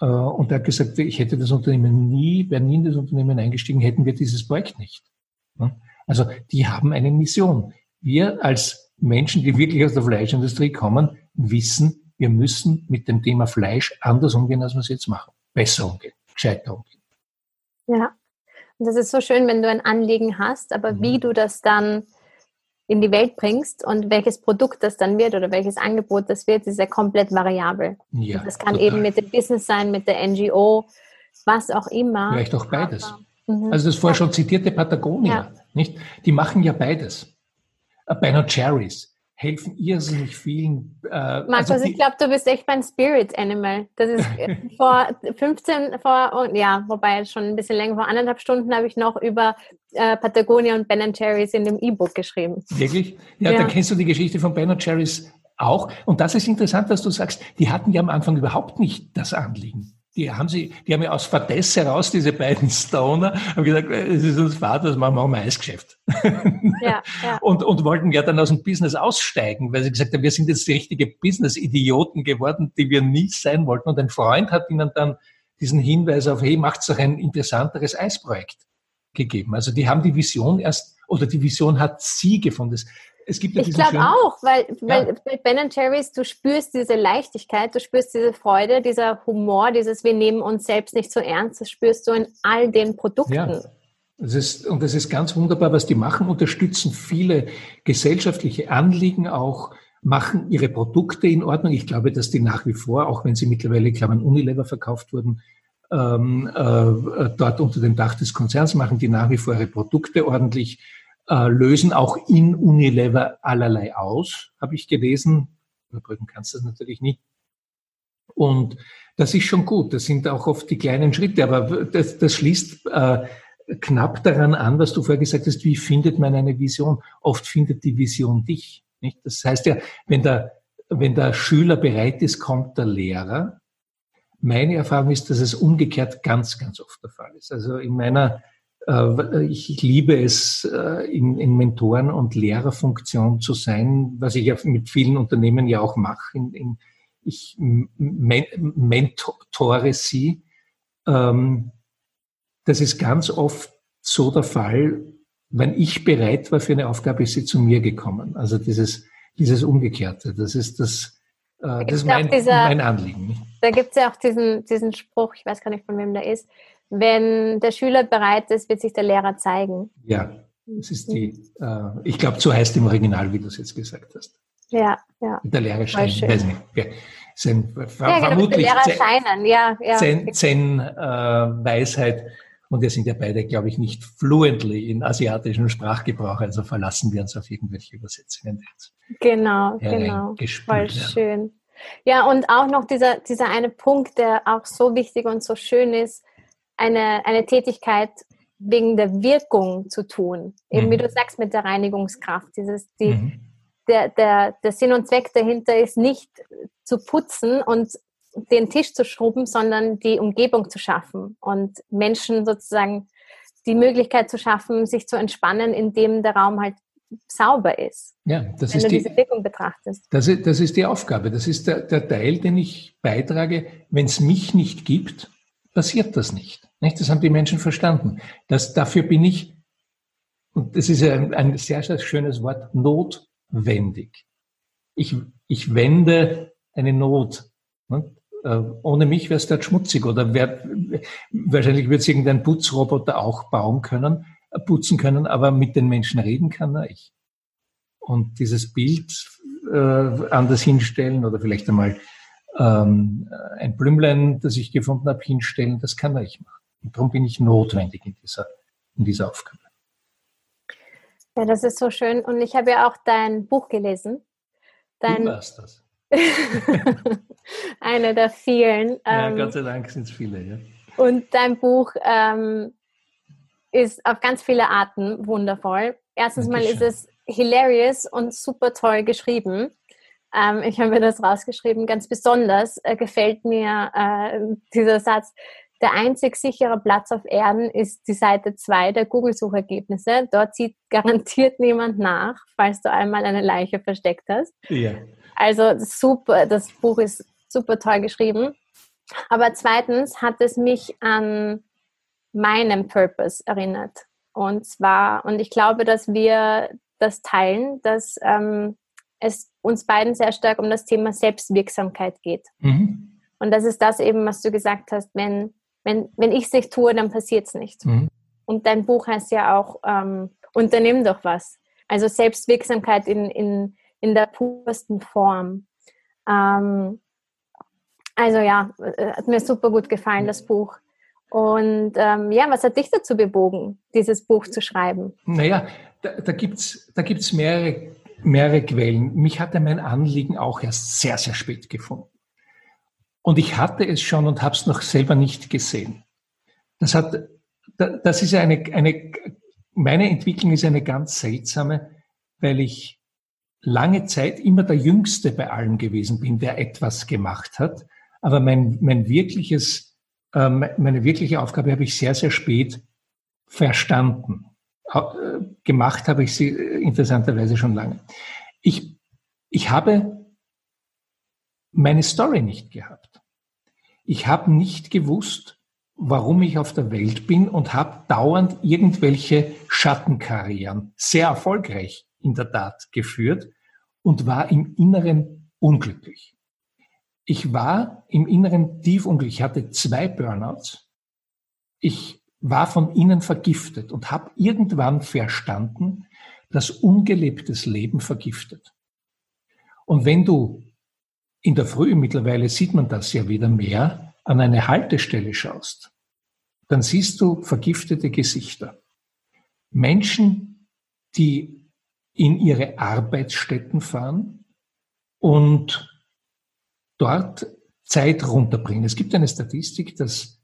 Äh, und der hat gesagt, ich hätte das Unternehmen nie, wäre nie in das Unternehmen eingestiegen, hätten wir dieses Projekt nicht. Also die haben eine Mission. Wir als Menschen, die wirklich aus der Fleischindustrie kommen, wissen, wir müssen mit dem Thema Fleisch anders umgehen, als wir es jetzt machen. Besser umgehen, gescheiter umgehen. Ja, und das ist so schön, wenn du ein Anliegen hast, aber mhm. wie du das dann in die Welt bringst und welches Produkt das dann wird oder welches Angebot das wird, ist ja komplett variabel. Ja, das kann total. eben mit dem Business sein, mit der NGO, was auch immer. Vielleicht auch beides. Aber, mhm. also das vorher schon zitierte Patagonia, ja. nicht? Die machen ja beides. Äh, Ben Cherries. Helfen irrsinnig vielen. Äh, Markus, also ich glaube, du bist echt mein Spirit Animal. Das ist <laughs> vor 15, vor, ja, wobei schon ein bisschen länger, vor anderthalb Stunden habe ich noch über äh, Patagonia und Ben Cherries in dem E-Book geschrieben. Wirklich? Ja, ja, dann kennst du die Geschichte von Ben Cherries auch. Und das ist interessant, dass du sagst, die hatten ja am Anfang überhaupt nicht das Anliegen die haben sie, die haben ja aus Verdes heraus, diese beiden Stoner, haben gesagt, es ist uns Vater, das machen wir ein Eisgeschäft. <laughs> Ja, ja. Und, und wollten ja dann aus dem Business aussteigen, weil sie gesagt haben, wir sind jetzt richtige Business-Idioten geworden, die wir nie sein wollten. Und ein Freund hat ihnen dann diesen Hinweis auf, hey, macht's doch ein interessanteres Eisprojekt gegeben. Also die haben die Vision erst, oder die Vision hat sie gefunden es gibt ja Ich glaube auch, weil, weil ja. bei Ben Jerry's, du spürst diese Leichtigkeit, du spürst diese Freude, dieser Humor, dieses wir nehmen uns selbst nicht so ernst, das spürst du in all den Produkten. Ja. Das ist, und das ist ganz wunderbar, was die machen, unterstützen viele gesellschaftliche Anliegen auch, machen ihre Produkte in Ordnung. Ich glaube, dass die nach wie vor, auch wenn sie mittlerweile, ich glaube, an Unilever verkauft wurden, ähm, äh, dort unter dem Dach des Konzerns machen die nach wie vor ihre Produkte ordentlich äh, lösen auch in Unilever allerlei aus, habe ich gelesen. Überbrücken kannst du das natürlich nicht. Und das ist schon gut. Das sind auch oft die kleinen Schritte, aber das, das schließt äh, knapp daran an, was du vorher gesagt hast, wie findet man eine Vision? Oft findet die Vision dich. Nicht? Das heißt ja, wenn der, wenn der Schüler bereit ist, kommt der Lehrer. Meine Erfahrung ist, dass es umgekehrt ganz, ganz oft der Fall ist. Also in meiner ich liebe es, äh, in, in Mentoren- und Lehrerfunktion zu sein, was ich ja mit vielen Unternehmen ja auch mache. In, in, ich mentore sie. Ähm, das ist ganz oft so der Fall, wenn ich bereit war für eine Aufgabe, ist sie zu mir gekommen. Also dieses, dieses Umgekehrte, das ist das, äh, das ist mein, dieser, mein Anliegen. Da gibt es ja auch diesen, diesen Spruch, ich weiß gar nicht, von wem der ist, wenn der Schüler bereit ist, wird sich der Lehrer zeigen. Ja, das ist die, äh, ich glaube, so heißt im Original, wie du es jetzt gesagt hast. Ja, ja. Der Lehrer scheinen, weiß nicht. Ja, sein, ja, genau, vermutlich der Lehrer scheinen, ja. ja. Zen, Zen äh, Weisheit. Und wir sind ja beide, glaube ich, nicht fluently in asiatischem Sprachgebrauch, also verlassen wir uns auf irgendwelche Übersetzungen. Genau, genau. Voll schön. Ja, und auch noch dieser, dieser eine Punkt, der auch so wichtig und so schön ist, eine, eine Tätigkeit wegen der Wirkung zu tun. Eben mhm. wie du sagst mit der Reinigungskraft. Dieses, die, mhm. der, der, der Sinn und Zweck dahinter ist nicht zu putzen und den Tisch zu schrubben, sondern die Umgebung zu schaffen und Menschen sozusagen die Möglichkeit zu schaffen, sich zu entspannen, indem der Raum halt sauber ist. Ja, das wenn ist du die, diese Wirkung betrachtest. Das ist, das ist die Aufgabe. Das ist der, der Teil, den ich beitrage. Wenn es mich nicht gibt, passiert das nicht. Nicht? Das haben die Menschen verstanden. Das, dafür bin ich, und das ist ein, ein sehr, sehr schönes Wort, notwendig. Ich, ich wende eine Not. Ne? ohne mich wäre es dort schmutzig oder wär, wahrscheinlich wird es irgendein Putzroboter auch bauen können, äh, putzen können, aber mit den Menschen reden kann er ich. Und dieses Bild äh, anders hinstellen oder vielleicht einmal ähm, ein Blümlein, das ich gefunden habe, hinstellen, das kann er ich machen. Und darum bin ich notwendig in dieser, in dieser Aufgabe. Ja, das ist so schön. Und ich habe ja auch dein Buch gelesen. Dein, du warst das. <laughs> Eine der vielen. Ja, ähm, Gott sei Dank sind es viele, ja. Und dein Buch ähm, ist auf ganz viele Arten wundervoll. Erstens mal ist es hilarious und super toll geschrieben. Ähm, ich habe mir das rausgeschrieben. Ganz besonders äh, gefällt mir äh, dieser Satz. Der einzig sichere Platz auf Erden ist die Seite 2 der Google-Suchergebnisse. Dort sieht garantiert niemand nach, falls du einmal eine Leiche versteckt hast. Ja. Also super, das Buch ist super toll geschrieben. Aber zweitens hat es mich an meinen Purpose erinnert. Und zwar, und ich glaube, dass wir das teilen, dass ähm, es uns beiden sehr stark um das Thema Selbstwirksamkeit geht. Mhm. Und das ist das eben, was du gesagt hast, wenn wenn, wenn ich es nicht tue, dann passiert es nicht. Mhm. Und dein Buch heißt ja auch, ähm, unternimm doch was. Also Selbstwirksamkeit in, in, in der pursten Form. Ähm, also ja, äh, hat mir super gut gefallen, das Buch. Und ähm, ja, was hat dich dazu bewogen, dieses Buch zu schreiben? Naja, da, da gibt es da gibt's mehrere mehrere Quellen. Mich hatte mein Anliegen auch erst sehr, sehr spät gefunden. Und ich hatte es schon und habe es noch selber nicht gesehen. Das hat, das ist eine, eine, meine Entwicklung ist eine ganz seltsame, weil ich lange Zeit immer der Jüngste bei allem gewesen bin, der etwas gemacht hat. Aber mein, mein wirkliches, ähm, meine wirkliche Aufgabe habe ich sehr, sehr spät verstanden. Äh, gemacht habe ich sie äh, interessanterweise schon lange. Ich, ich habe meine Story nicht gehabt. Ich habe nicht gewusst, warum ich auf der Welt bin und habe dauernd irgendwelche Schattenkarrieren, sehr erfolgreich in der Tat geführt und war im Inneren unglücklich. Ich war im Inneren tief unglücklich. Ich hatte zwei Burnouts. Ich war von innen vergiftet und habe irgendwann verstanden, dass ungelebtes Leben vergiftet. Und wenn du in der Früh, mittlerweile sieht man das ja wieder mehr, an eine Haltestelle schaust, dann siehst du vergiftete Gesichter. Menschen, die in ihre Arbeitsstätten fahren und dort Zeit runterbringen. Es gibt eine Statistik, dass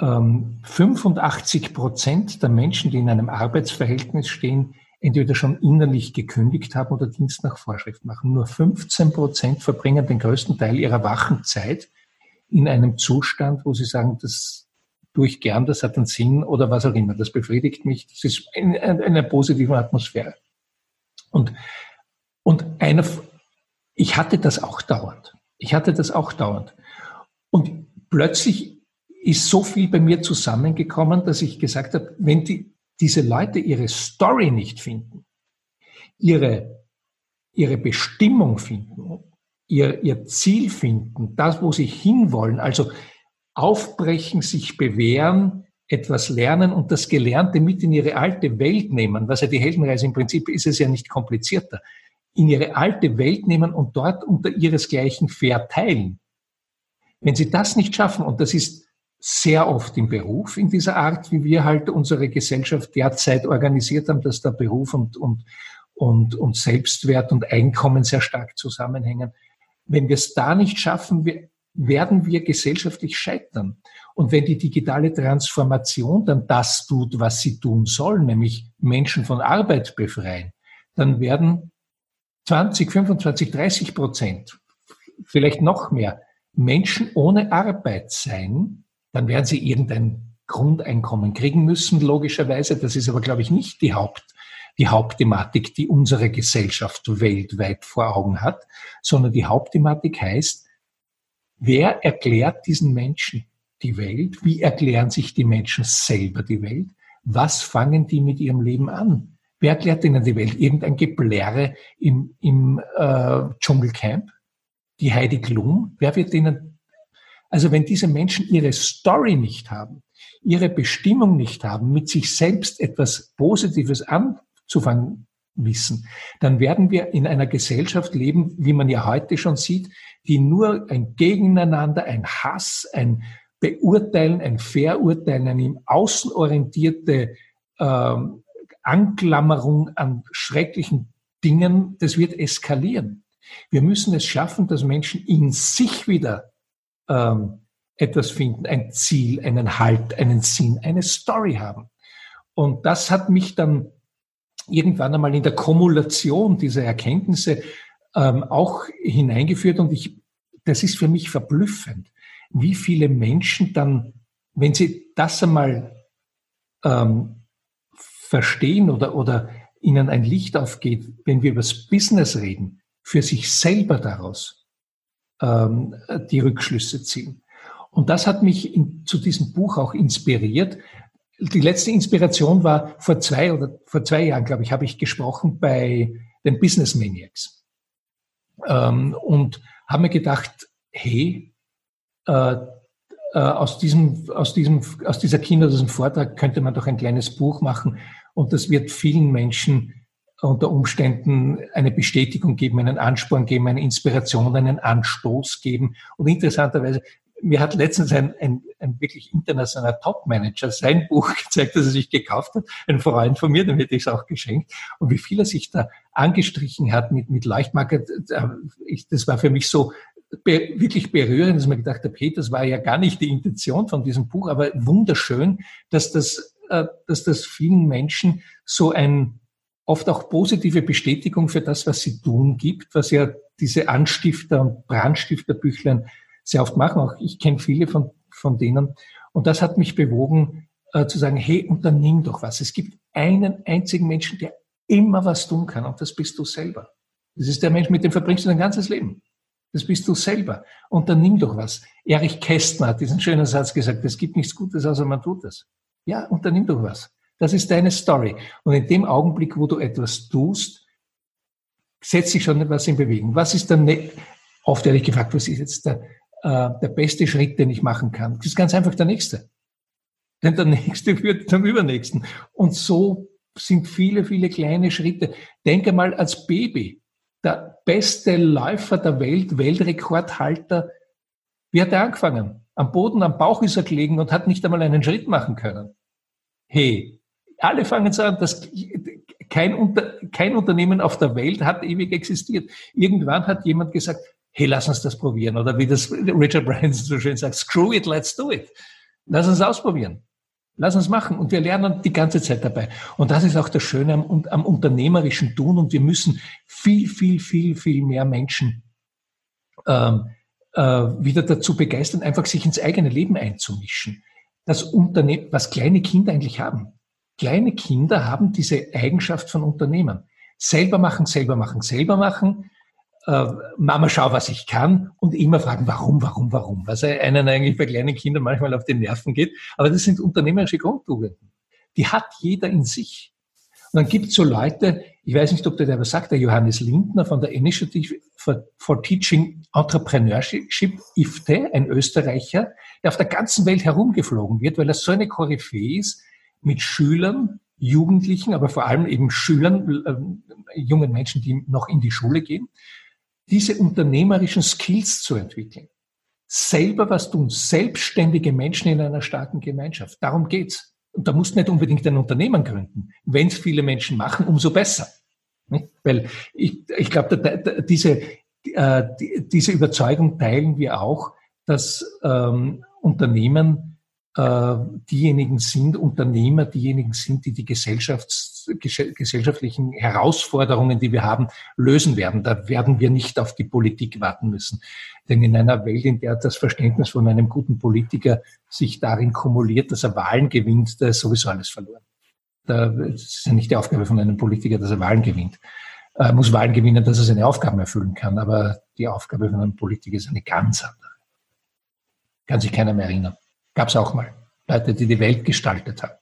ähm, 85 Prozent der Menschen, die in einem Arbeitsverhältnis stehen, entweder schon innerlich gekündigt haben oder Dienst nach Vorschrift machen. Nur 15 Prozent verbringen den größten Teil ihrer wachen Zeit in einem Zustand, wo sie sagen, das tue ich gern, das hat einen Sinn oder was auch immer, das befriedigt mich, das ist in, in einer positiven Atmosphäre. Und, und einer, ich hatte das auch dauernd. Ich hatte das auch dauernd. Und plötzlich ist so viel bei mir zusammengekommen, dass ich gesagt habe, wenn die, diese Leute ihre Story nicht finden, ihre, ihre Bestimmung finden, ihr, ihr Ziel finden, das, wo sie hinwollen, also aufbrechen, sich bewähren, etwas lernen und das Gelernte mit in ihre alte Welt nehmen, was ja die Heldenreise im Prinzip ist es ja nicht komplizierter, in ihre alte Welt nehmen und dort unter ihresgleichen verteilen. Wenn sie das nicht schaffen, und das ist sehr oft im Beruf in dieser Art, wie wir halt unsere Gesellschaft derzeit organisiert haben, dass der Beruf und, und, und, und Selbstwert und Einkommen sehr stark zusammenhängen. Wenn wir es da nicht schaffen, werden wir gesellschaftlich scheitern. Und wenn die digitale Transformation dann das tut, was sie tun soll, nämlich Menschen von Arbeit befreien, dann werden 20, 25, 30 Prozent, vielleicht noch mehr Menschen ohne Arbeit sein, dann werden sie irgendein Grundeinkommen kriegen müssen, logischerweise. Das ist aber, glaube ich, nicht die Haupt, die Hauptthematik, die unsere Gesellschaft weltweit vor Augen hat, sondern die Hauptthematik heißt, wer erklärt diesen Menschen die Welt? Wie erklären sich die Menschen selber die Welt? Was fangen die mit ihrem Leben an? Wer erklärt ihnen die Welt? Irgendein Geblärre im, im äh, Dschungelcamp? Die Heidi Klum? Wer wird ihnen also wenn diese Menschen ihre Story nicht haben, ihre Bestimmung nicht haben, mit sich selbst etwas Positives anzufangen wissen, dann werden wir in einer Gesellschaft leben, wie man ja heute schon sieht, die nur ein Gegeneinander, ein Hass, ein Beurteilen, ein Verurteilen, eine im Außen orientierte ähm, Anklammerung an schrecklichen Dingen, das wird eskalieren. Wir müssen es schaffen, dass Menschen in sich wieder ähm, etwas finden, ein Ziel, einen Halt, einen Sinn, eine Story haben. Und das hat mich dann irgendwann einmal in der Kumulation dieser Erkenntnisse ähm, auch hineingeführt und ich, das ist für mich verblüffend, wie viele Menschen dann, wenn sie das einmal ähm, verstehen oder, oder ihnen ein Licht aufgeht, wenn wir über das Business reden, für sich selber daraus ähm, die Rückschlüsse ziehen. Und das hat mich in, zu diesem Buch auch inspiriert. Die letzte Inspiration war vor zwei oder vor zwei Jahren, glaube ich, habe ich gesprochen bei den Business Maniacs ähm, und habe mir gedacht, hey, äh, äh, aus diesem, aus diesem, aus dieser Kinder, diesem Vortrag könnte man doch ein kleines Buch machen und das wird vielen Menschen unter Umständen eine Bestätigung geben, einen Ansporn geben, eine Inspiration, einen Anstoß geben. Und interessanterweise mir hat letztens ein, ein, ein wirklich internationaler Top-Manager sein <laughs> Buch gezeigt, das er sich gekauft hat, ein Freund von mir, dem hätte ich es auch geschenkt, und wie viel er sich da angestrichen hat mit, mit Leuchtmarker. Das war für mich so be wirklich berührend, dass man gedacht habe, hey, das war ja gar nicht die Intention von diesem Buch, aber wunderschön, dass das, äh, dass das vielen Menschen so ein oft auch positive Bestätigung für das, was sie tun gibt, was ja diese Anstifter und Brandstifterbüchlein sehr oft machen. Auch ich kenne viele von, von denen. Und das hat mich bewogen, äh, zu sagen, hey, unternimm doch was. Es gibt einen einzigen Menschen, der immer was tun kann, und das bist du selber. Das ist der Mensch, mit dem verbringst du dein ganzes Leben. Das bist du selber. Unternimm doch was. Erich Kästner hat diesen schönen Satz gesagt, es gibt nichts Gutes, außer man tut es. Ja, unternimm doch was. Das ist deine Story. Und in dem Augenblick, wo du etwas tust, setzt sich schon etwas in Bewegung. Was ist dann, ne oft ehrlich gefragt, was ist jetzt der, äh, der beste Schritt, den ich machen kann? Das ist ganz einfach der nächste. Denn der <laughs> nächste führt zum übernächsten. Und so sind viele, viele kleine Schritte. Denke mal als Baby. Der beste Läufer der Welt, Weltrekordhalter, wie hat er angefangen? Am Boden, am Bauch ist er gelegen und hat nicht einmal einen Schritt machen können. Hey, alle fangen so an, dass kein, Unter, kein Unternehmen auf der Welt hat ewig existiert. Irgendwann hat jemand gesagt, hey, lass uns das probieren. Oder wie das Richard Branson so schön sagt, screw it, let's do it. Lass uns ausprobieren. Lass uns machen. Und wir lernen die ganze Zeit dabei. Und das ist auch das Schöne am, am unternehmerischen Tun. Und wir müssen viel, viel, viel, viel mehr Menschen ähm, äh, wieder dazu begeistern, einfach sich ins eigene Leben einzumischen. Das Unternehmen, was kleine Kinder eigentlich haben. Kleine Kinder haben diese Eigenschaft von Unternehmen. Selber machen, selber machen, selber machen. Äh, Mama, schau, was ich kann. Und immer fragen, warum, warum, warum. Was einen eigentlich bei kleinen Kindern manchmal auf die Nerven geht. Aber das sind unternehmerische Grundtugenden. Die hat jeder in sich. Und dann gibt es so Leute, ich weiß nicht, ob der was sagt, der Johannes Lindner von der Initiative for, for Teaching Entrepreneurship, IFTE, ein Österreicher, der auf der ganzen Welt herumgeflogen wird, weil er so eine Koryphäe ist, mit Schülern, Jugendlichen, aber vor allem eben Schülern, äh, jungen Menschen, die noch in die Schule gehen, diese unternehmerischen Skills zu entwickeln. Selber was tun, selbstständige Menschen in einer starken Gemeinschaft. Darum geht's. Und da muss nicht unbedingt ein Unternehmen gründen. Wenn es viele Menschen machen, umso besser. Weil ich, ich glaube, diese, äh, diese Überzeugung teilen wir auch, dass ähm, Unternehmen diejenigen sind, Unternehmer diejenigen sind, die die Gesellschafts-, gesellschaftlichen Herausforderungen, die wir haben, lösen werden. Da werden wir nicht auf die Politik warten müssen. Denn in einer Welt, in der das Verständnis von einem guten Politiker sich darin kumuliert, dass er Wahlen gewinnt, da ist sowieso alles verloren. Da ist ja nicht die Aufgabe von einem Politiker, dass er Wahlen gewinnt. Er muss Wahlen gewinnen, dass er seine Aufgaben erfüllen kann. Aber die Aufgabe von einem Politiker ist eine ganz andere. Kann sich keiner mehr erinnern. Gab es auch mal Leute, die die Welt gestaltet haben.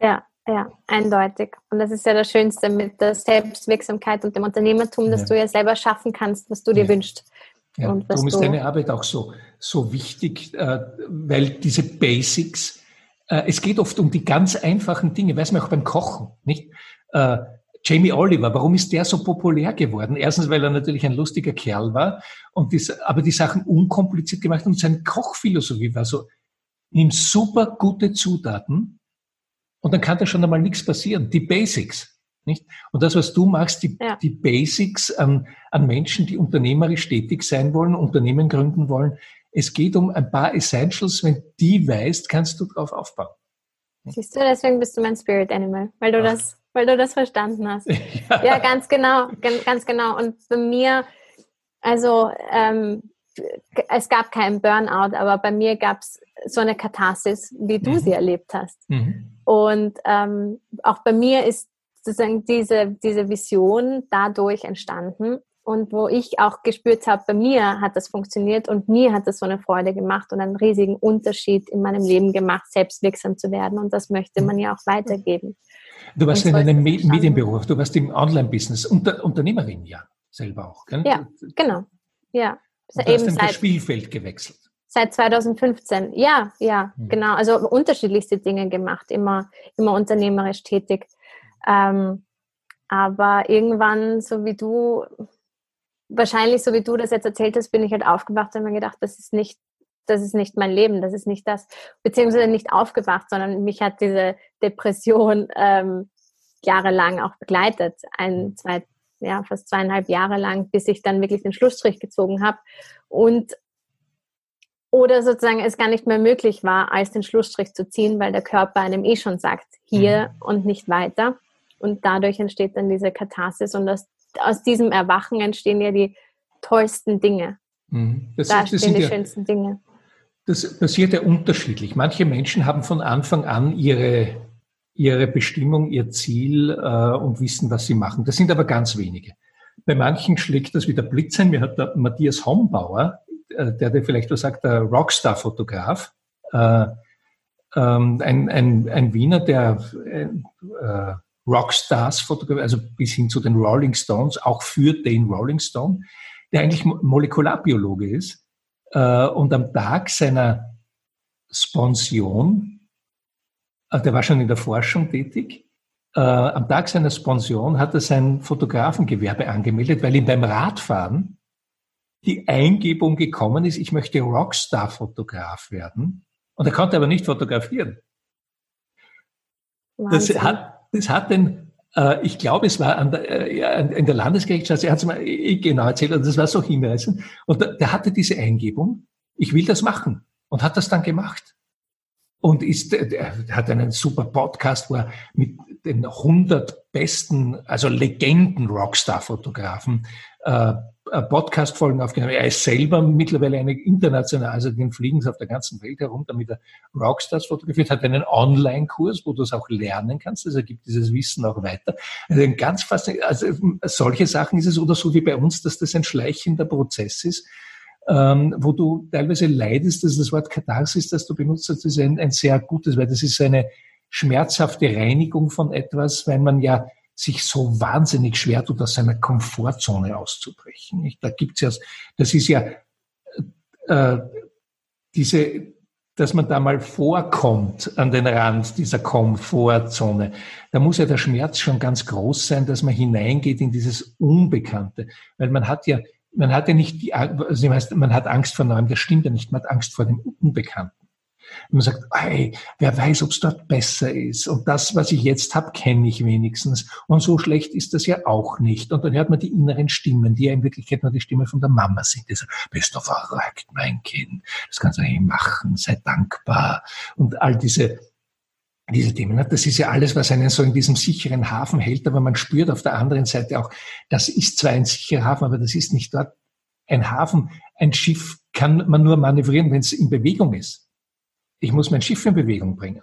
Ja, ja, eindeutig. Und das ist ja das Schönste mit der Selbstwirksamkeit und dem Unternehmertum, dass ja. du ja selber schaffen kannst, was du dir ja. wünschst. Ja, und darum ist deine Arbeit auch so, so wichtig, äh, weil diese Basics, äh, es geht oft um die ganz einfachen Dinge, weiß man auch beim Kochen, nicht? Äh, Jamie Oliver, warum ist der so populär geworden? Erstens, weil er natürlich ein lustiger Kerl war und die, aber die Sachen unkompliziert gemacht und seine Kochphilosophie war so, nimm super gute Zutaten und dann kann da schon einmal nichts passieren. Die Basics. Nicht? Und das, was du machst, die, ja. die Basics an, an Menschen, die unternehmerisch tätig sein wollen, Unternehmen gründen wollen. Es geht um ein paar Essentials. Wenn die weißt, kannst du drauf aufbauen. Siehst du, deswegen bist du mein Spirit Animal, weil du Ach. das weil du das verstanden hast. <laughs> Ja, ja ganz genau, ganz genau. Und bei mir, also ähm, es gab keinen Burnout, aber bei mir gab es so eine Katharsis, wie du mhm. sie erlebt hast. Mhm. Und ähm, auch bei mir ist sozusagen diese, diese Vision dadurch entstanden. Und wo ich auch gespürt habe, bei mir hat das funktioniert und mir hat das so eine Freude gemacht und einen riesigen Unterschied in meinem Leben gemacht, selbstwirksam zu werden. Und das möchte man ja auch weitergeben. Du warst in einem Medienberuf, du warst im Online-Business, Unter Unternehmerin ja, selber auch. Gell? Ja, genau. Ja. Und du hast eben das Spielfeld gewechselt. Seit 2015, ja, ja, mhm. genau. Also unterschiedlichste Dinge gemacht, immer, immer unternehmerisch tätig. Ähm, aber irgendwann, so wie du, wahrscheinlich so wie du das jetzt erzählt hast, bin ich halt aufgewacht und mir gedacht, das ist nicht das ist nicht mein Leben, das ist nicht das, beziehungsweise nicht aufgewacht, sondern mich hat diese Depression ähm, jahrelang auch begleitet. Ein, zwei, ja, fast zweieinhalb Jahre lang, bis ich dann wirklich den Schlussstrich gezogen habe. Und oder sozusagen es gar nicht mehr möglich war, als den Schlussstrich zu ziehen, weil der Körper einem eh schon sagt, hier mhm. und nicht weiter. Und dadurch entsteht dann diese Katharsis und aus, aus diesem Erwachen entstehen ja die tollsten Dinge. Mhm. Das, da stehen die ja, schönsten Dinge. Das passiert ja unterschiedlich. Manche Menschen haben von Anfang an ihre, ihre Bestimmung, ihr Ziel äh, und wissen, was sie machen. Das sind aber ganz wenige. Bei manchen schlägt das wieder Blitz ein. Mir hat der Matthias Hombauer, äh, der dir vielleicht was sagt, der Rockstar-Fotograf, äh, ähm, ein, ein, ein Wiener, der äh, Rockstars fotografiert, also bis hin zu den Rolling Stones, auch für den Rolling Stone, der eigentlich Molekularbiologe ist äh, und am Tag seiner Sponsion, äh, der war schon in der Forschung tätig, äh, am Tag seiner Sponsion hat er sein Fotografengewerbe angemeldet, weil ihm beim Radfahren die Eingebung gekommen ist, ich möchte Rockstar-Fotograf werden. Und er konnte aber nicht fotografieren. Das hat, das hat den, äh, ich glaube, es war an der, äh, in der Landesgerichtsstraße, er hat es mir eh genau erzählt, und das war so hinreißend. Und der, der hatte diese Eingebung, ich will das machen. Und hat das dann gemacht. Und ist, der hat einen super Podcast, wo er mit den 100 besten, also Legenden-Rockstar-Fotografen äh, äh, Podcast-Folgen aufgenommen. Er ist selber mittlerweile eine international, also den fliegen sie auf der ganzen Welt herum, damit er Rockstars fotografiert, hat einen Online-Kurs, wo du es auch lernen kannst, also er gibt dieses Wissen auch weiter. Also ein ganz fast, also solche Sachen ist es oder so wie bei uns, dass das ein schleichender Prozess ist, ähm, wo du teilweise leidest, dass das Wort Katharsis, das du benutzt hast, ist ein, ein sehr gutes, weil das ist eine schmerzhafte Reinigung von etwas, weil man ja sich so wahnsinnig schwer tut, aus seiner Komfortzone auszubrechen. Nicht? Da gibt's ja, das ist ja äh, diese, dass man da mal vorkommt an den Rand dieser Komfortzone. Da muss ja der Schmerz schon ganz groß sein, dass man hineingeht in dieses Unbekannte, weil man hat ja man hat ja nicht die, also man hat Angst vor Neuem, das stimmt ja nicht, man hat Angst vor dem Unbekannten. Und man sagt, hey, wer weiß, ob es dort besser ist. Und das, was ich jetzt habe, kenne ich wenigstens. Und so schlecht ist das ja auch nicht. Und dann hört man die inneren Stimmen, die ja in Wirklichkeit nur die Stimme von der Mama sind. Die sagt, bist du verrückt, mein Kind. Das kannst du nicht machen. Sei dankbar. Und all diese diese Themen. Das ist ja alles, was einen so in diesem sicheren Hafen hält, aber man spürt auf der anderen Seite auch, das ist zwar ein sicherer Hafen, aber das ist nicht dort ein Hafen. Ein Schiff kann man nur manövrieren, wenn es in Bewegung ist. Ich muss mein Schiff in Bewegung bringen.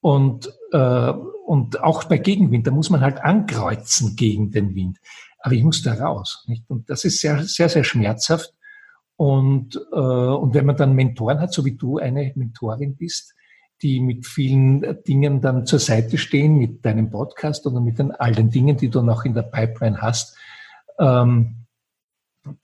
Und, äh, und auch bei Gegenwind, da muss man halt ankreuzen gegen den Wind. Aber ich muss da raus. Nicht? Und das ist sehr, sehr, sehr schmerzhaft. Und, äh, und wenn man dann Mentoren hat, so wie du eine Mentorin bist, die mit vielen Dingen dann zur Seite stehen, mit deinem Podcast oder mit den, all den Dingen, die du noch in der Pipeline hast, ähm,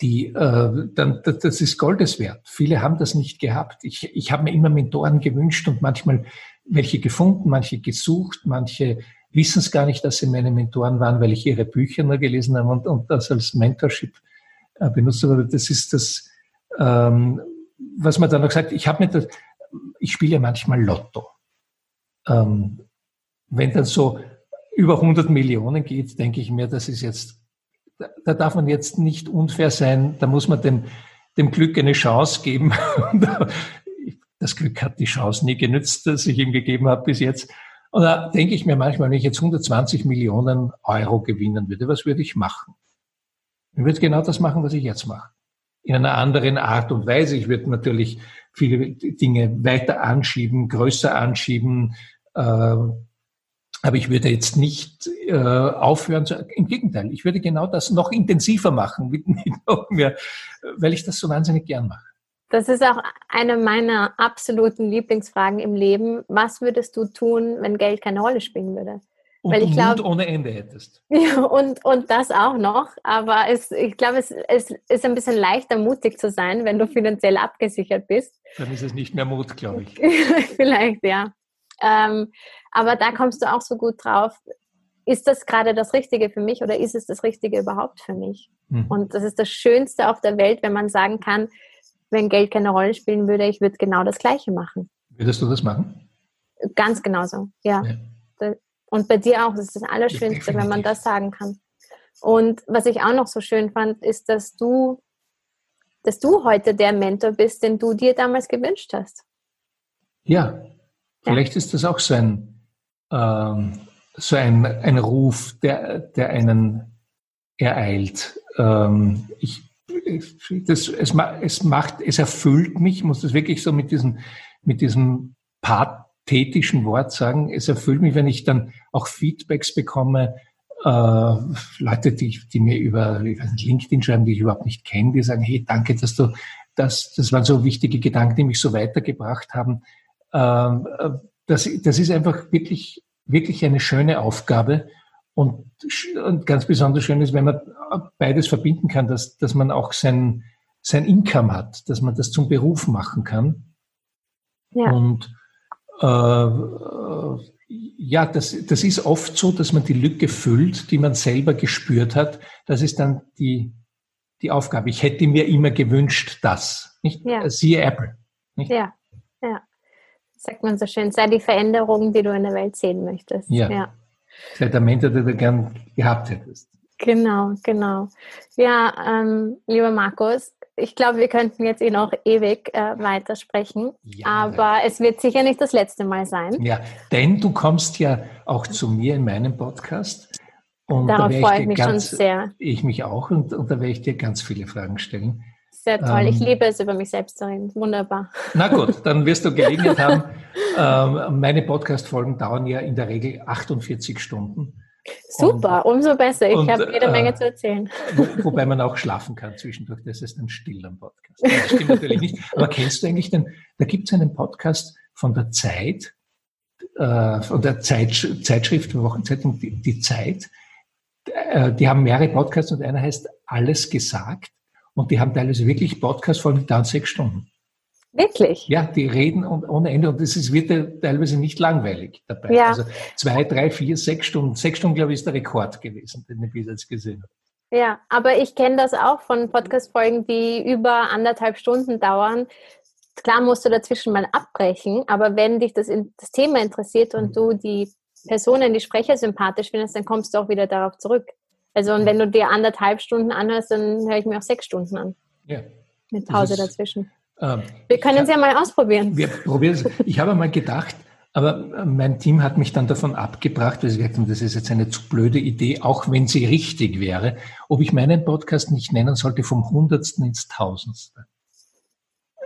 die, äh, dann, das ist Goldes wert. Viele haben das nicht gehabt. Ich, ich habe mir immer Mentoren gewünscht und manchmal welche gefunden, manche gesucht, manche wissen es gar nicht, dass sie meine Mentoren waren, weil ich ihre Bücher nur gelesen habe und, und das als Mentorship äh, benutzt habe. Das ist das, ähm, was man dann noch sagt. Ich habe mir das, ich spiele manchmal Lotto. Ähm, wenn dann so über 100 Millionen geht, denke ich mir, das ist jetzt da darf man jetzt nicht unfair sein, da muss man dem, dem Glück eine Chance geben. <laughs> das Glück hat die Chance nie genützt, das ich ihm gegeben habe bis jetzt. Und da denke ich mir manchmal, wenn ich jetzt 120 Millionen Euro gewinnen würde, was würde ich machen? Ich würde genau das machen, was ich jetzt mache. In einer anderen Art und Weise. Ich würde natürlich viele Dinge weiter anschieben, größer anschieben, äh, aber ich würde jetzt nicht äh, aufhören, im Gegenteil, ich würde genau das noch intensiver machen, mit, <laughs> mit weil ich das so wahnsinnig gern mache. Das ist auch eine meiner absoluten Lieblingsfragen im Leben. Was würdest du tun, wenn Geld keine Rolle spielen würde? Und Weil ich glaube, ohne Ende hättest. <laughs> Ja, und, und das auch noch. Aber es, ich glaube, es, es ist ein bisschen leichter, mutig zu sein, wenn du finanziell abgesichert bist. Dann ist es nicht mehr Mut, glaube ich. <laughs> Vielleicht, ja. Ähm, aber da kommst du auch so gut drauf. Ist das gerade das Richtige für mich oder ist es das Richtige überhaupt für mich? Mhm. Und das ist das Schönste auf der Welt, wenn man sagen kann, wenn Geld keine Rolle spielen würde, ich würde genau das Gleiche machen. Würdest du das machen? Ganz genauso, ja. ja. Und bei dir auch, das ist das Allerschönste, wenn man das sagen kann. Und was ich auch noch so schön fand, ist, dass du, dass du heute der Mentor bist, den du dir damals gewünscht hast. Ja, vielleicht ja. ist das auch so ein, ähm, so ein, ein Ruf, der, der einen ereilt. Ähm, ich, das, es, es macht, es erfüllt mich, ich muss das wirklich so mit diesem, mit diesem pathetischen Wort sagen, es erfüllt mich, wenn ich dann auch Feedbacks bekomme, äh, Leute, die, die mir über nicht, LinkedIn schreiben, die ich überhaupt nicht kenne, die sagen, hey, danke, dass du, das, das waren so wichtige Gedanken, die mich so weitergebracht haben. Ähm, äh, das, das ist einfach wirklich, wirklich eine schöne Aufgabe. Und, und ganz besonders schön ist, wenn man beides verbinden kann, dass, dass man auch sein, sein Income hat, dass man das zum Beruf machen kann. Ja. Und ja, das, das ist oft so, dass man die Lücke füllt, die man selber gespürt hat. Das ist dann die, die Aufgabe. Ich hätte mir immer gewünscht, das. Nicht? Ja. Siehe Apple. Nicht? Ja, ja. Sagt man so schön, sei die Veränderung, die du in der Welt sehen möchtest. Ja. ja. Sei der Mentor, den du gern gehabt hättest. Genau, genau. Ja, ähm, lieber Markus, ich glaube, wir könnten jetzt eh noch ewig äh, weitersprechen, ja. aber es wird sicher nicht das letzte Mal sein. Ja, denn du kommst ja auch zu mir in meinem Podcast. Und Darauf da freue ich mich ganz, schon sehr. Ich mich auch und, und da werde ich dir ganz viele Fragen stellen. Sehr toll, ähm, ich liebe es, über mich selbst zu reden. Wunderbar. Na gut, <laughs> dann wirst du Gelegenheit haben. Ähm, meine Podcast-Folgen dauern ja in der Regel 48 Stunden. Super, und, umso besser. Ich habe jede Menge äh, zu erzählen. Wo, wobei man auch schlafen kann zwischendurch. Das ist ein stiller Podcast. Das stimmt natürlich nicht. Aber kennst du eigentlich den, da gibt es einen Podcast von der Zeit, äh, von der Zeit, Zeitschrift, Wochenzeitung, die, die Zeit. Äh, die haben mehrere Podcasts und einer heißt Alles gesagt. Und die haben teilweise wirklich Podcasts von dauern sechs Stunden. Wirklich? Ja, die reden und ohne Ende und es ist, wird ja teilweise nicht langweilig dabei. Ja. Also zwei, drei, vier, sechs Stunden. Sechs Stunden, glaube ich, ist der Rekord gewesen, den ich bis jetzt gesehen habe. Ja, aber ich kenne das auch von Podcast-Folgen, die über anderthalb Stunden dauern. Klar musst du dazwischen mal abbrechen, aber wenn dich das, das Thema interessiert und mhm. du die Personen, die Sprecher sympathisch findest, dann kommst du auch wieder darauf zurück. Also und wenn du dir anderthalb Stunden anhörst, dann höre ich mir auch sechs Stunden an. Ja. Mit Pause dazwischen. Ähm, wir können es ja mal ausprobieren. Wir probieren es. Ich habe mal gedacht, aber äh, mein Team hat mich dann davon abgebracht, weil sie gesagt haben, das ist jetzt eine zu blöde Idee, auch wenn sie richtig wäre, ob ich meinen Podcast nicht nennen sollte vom Hundertsten ins Tausendste.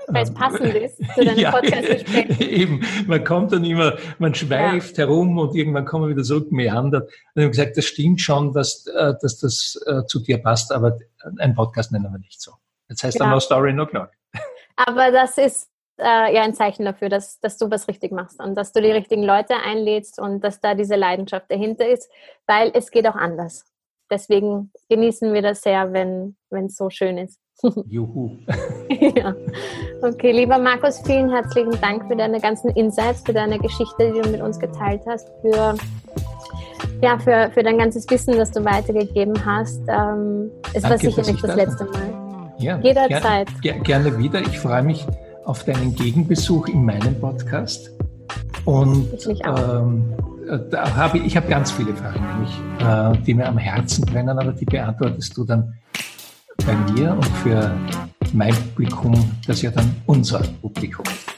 Weil es ähm, passend ist <laughs> zu deinem ja, Podcast <laughs> Eben, man kommt dann immer, man schweift ja. herum und irgendwann kommen wir wieder zurück, meandert. Und ich habe gesagt, das stimmt schon, dass, äh, dass das äh, zu dir passt, aber ein Podcast nennen wir nicht so. Jetzt heißt ja. dann No Story, No Clock. Aber das ist äh, ja ein Zeichen dafür, dass, dass du was richtig machst und dass du die richtigen Leute einlädst und dass da diese Leidenschaft dahinter ist, weil es geht auch anders. Deswegen genießen wir das sehr, wenn es so schön ist. <laughs> Juhu. ja. Okay, lieber Markus, vielen herzlichen Dank für deine ganzen Insights, für deine Geschichte, die du mit uns geteilt hast, für, ja, für, für dein ganzes Wissen, das du weitergegeben hast. Ähm, es Danke, war sicher nicht das letzte Mal. Ja, Jederzeit. Ger gerne wieder. Ich freue mich auf deinen Gegenbesuch in meinem Podcast. Und ich, ähm, da habe ich, ich habe ganz viele Fragen, nämlich, äh, die mir am Herzen brennen, aber die beantwortest du dann bei mir und für mein Publikum, das ja dann unser Publikum ist.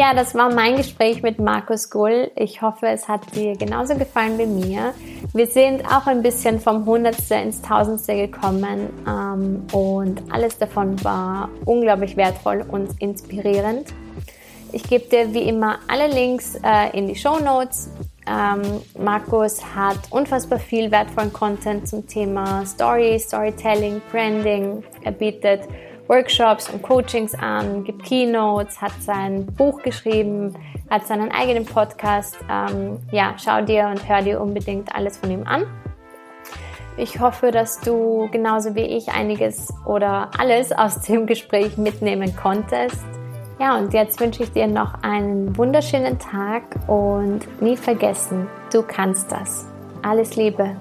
Ja, das war mein Gespräch mit Markus Gull. Ich hoffe, es hat dir genauso gefallen wie mir. Wir sind auch ein bisschen vom Hundertste ins Tausendste gekommen ähm, und alles davon war unglaublich wertvoll und inspirierend. Ich gebe dir wie immer alle Links äh, in die Show Notes. Ähm, Markus hat unfassbar viel wertvollen Content zum Thema Story, Storytelling, Branding. Er bietet Workshops und Coachings an, gibt Keynotes, hat sein Buch geschrieben, hat seinen eigenen Podcast. Ähm, ja, schau dir und hör dir unbedingt alles von ihm an. Ich hoffe, dass du genauso wie ich einiges oder alles aus dem Gespräch mitnehmen konntest. Ja, und jetzt wünsche ich dir noch einen wunderschönen Tag und nie vergessen, du kannst das. Alles Liebe.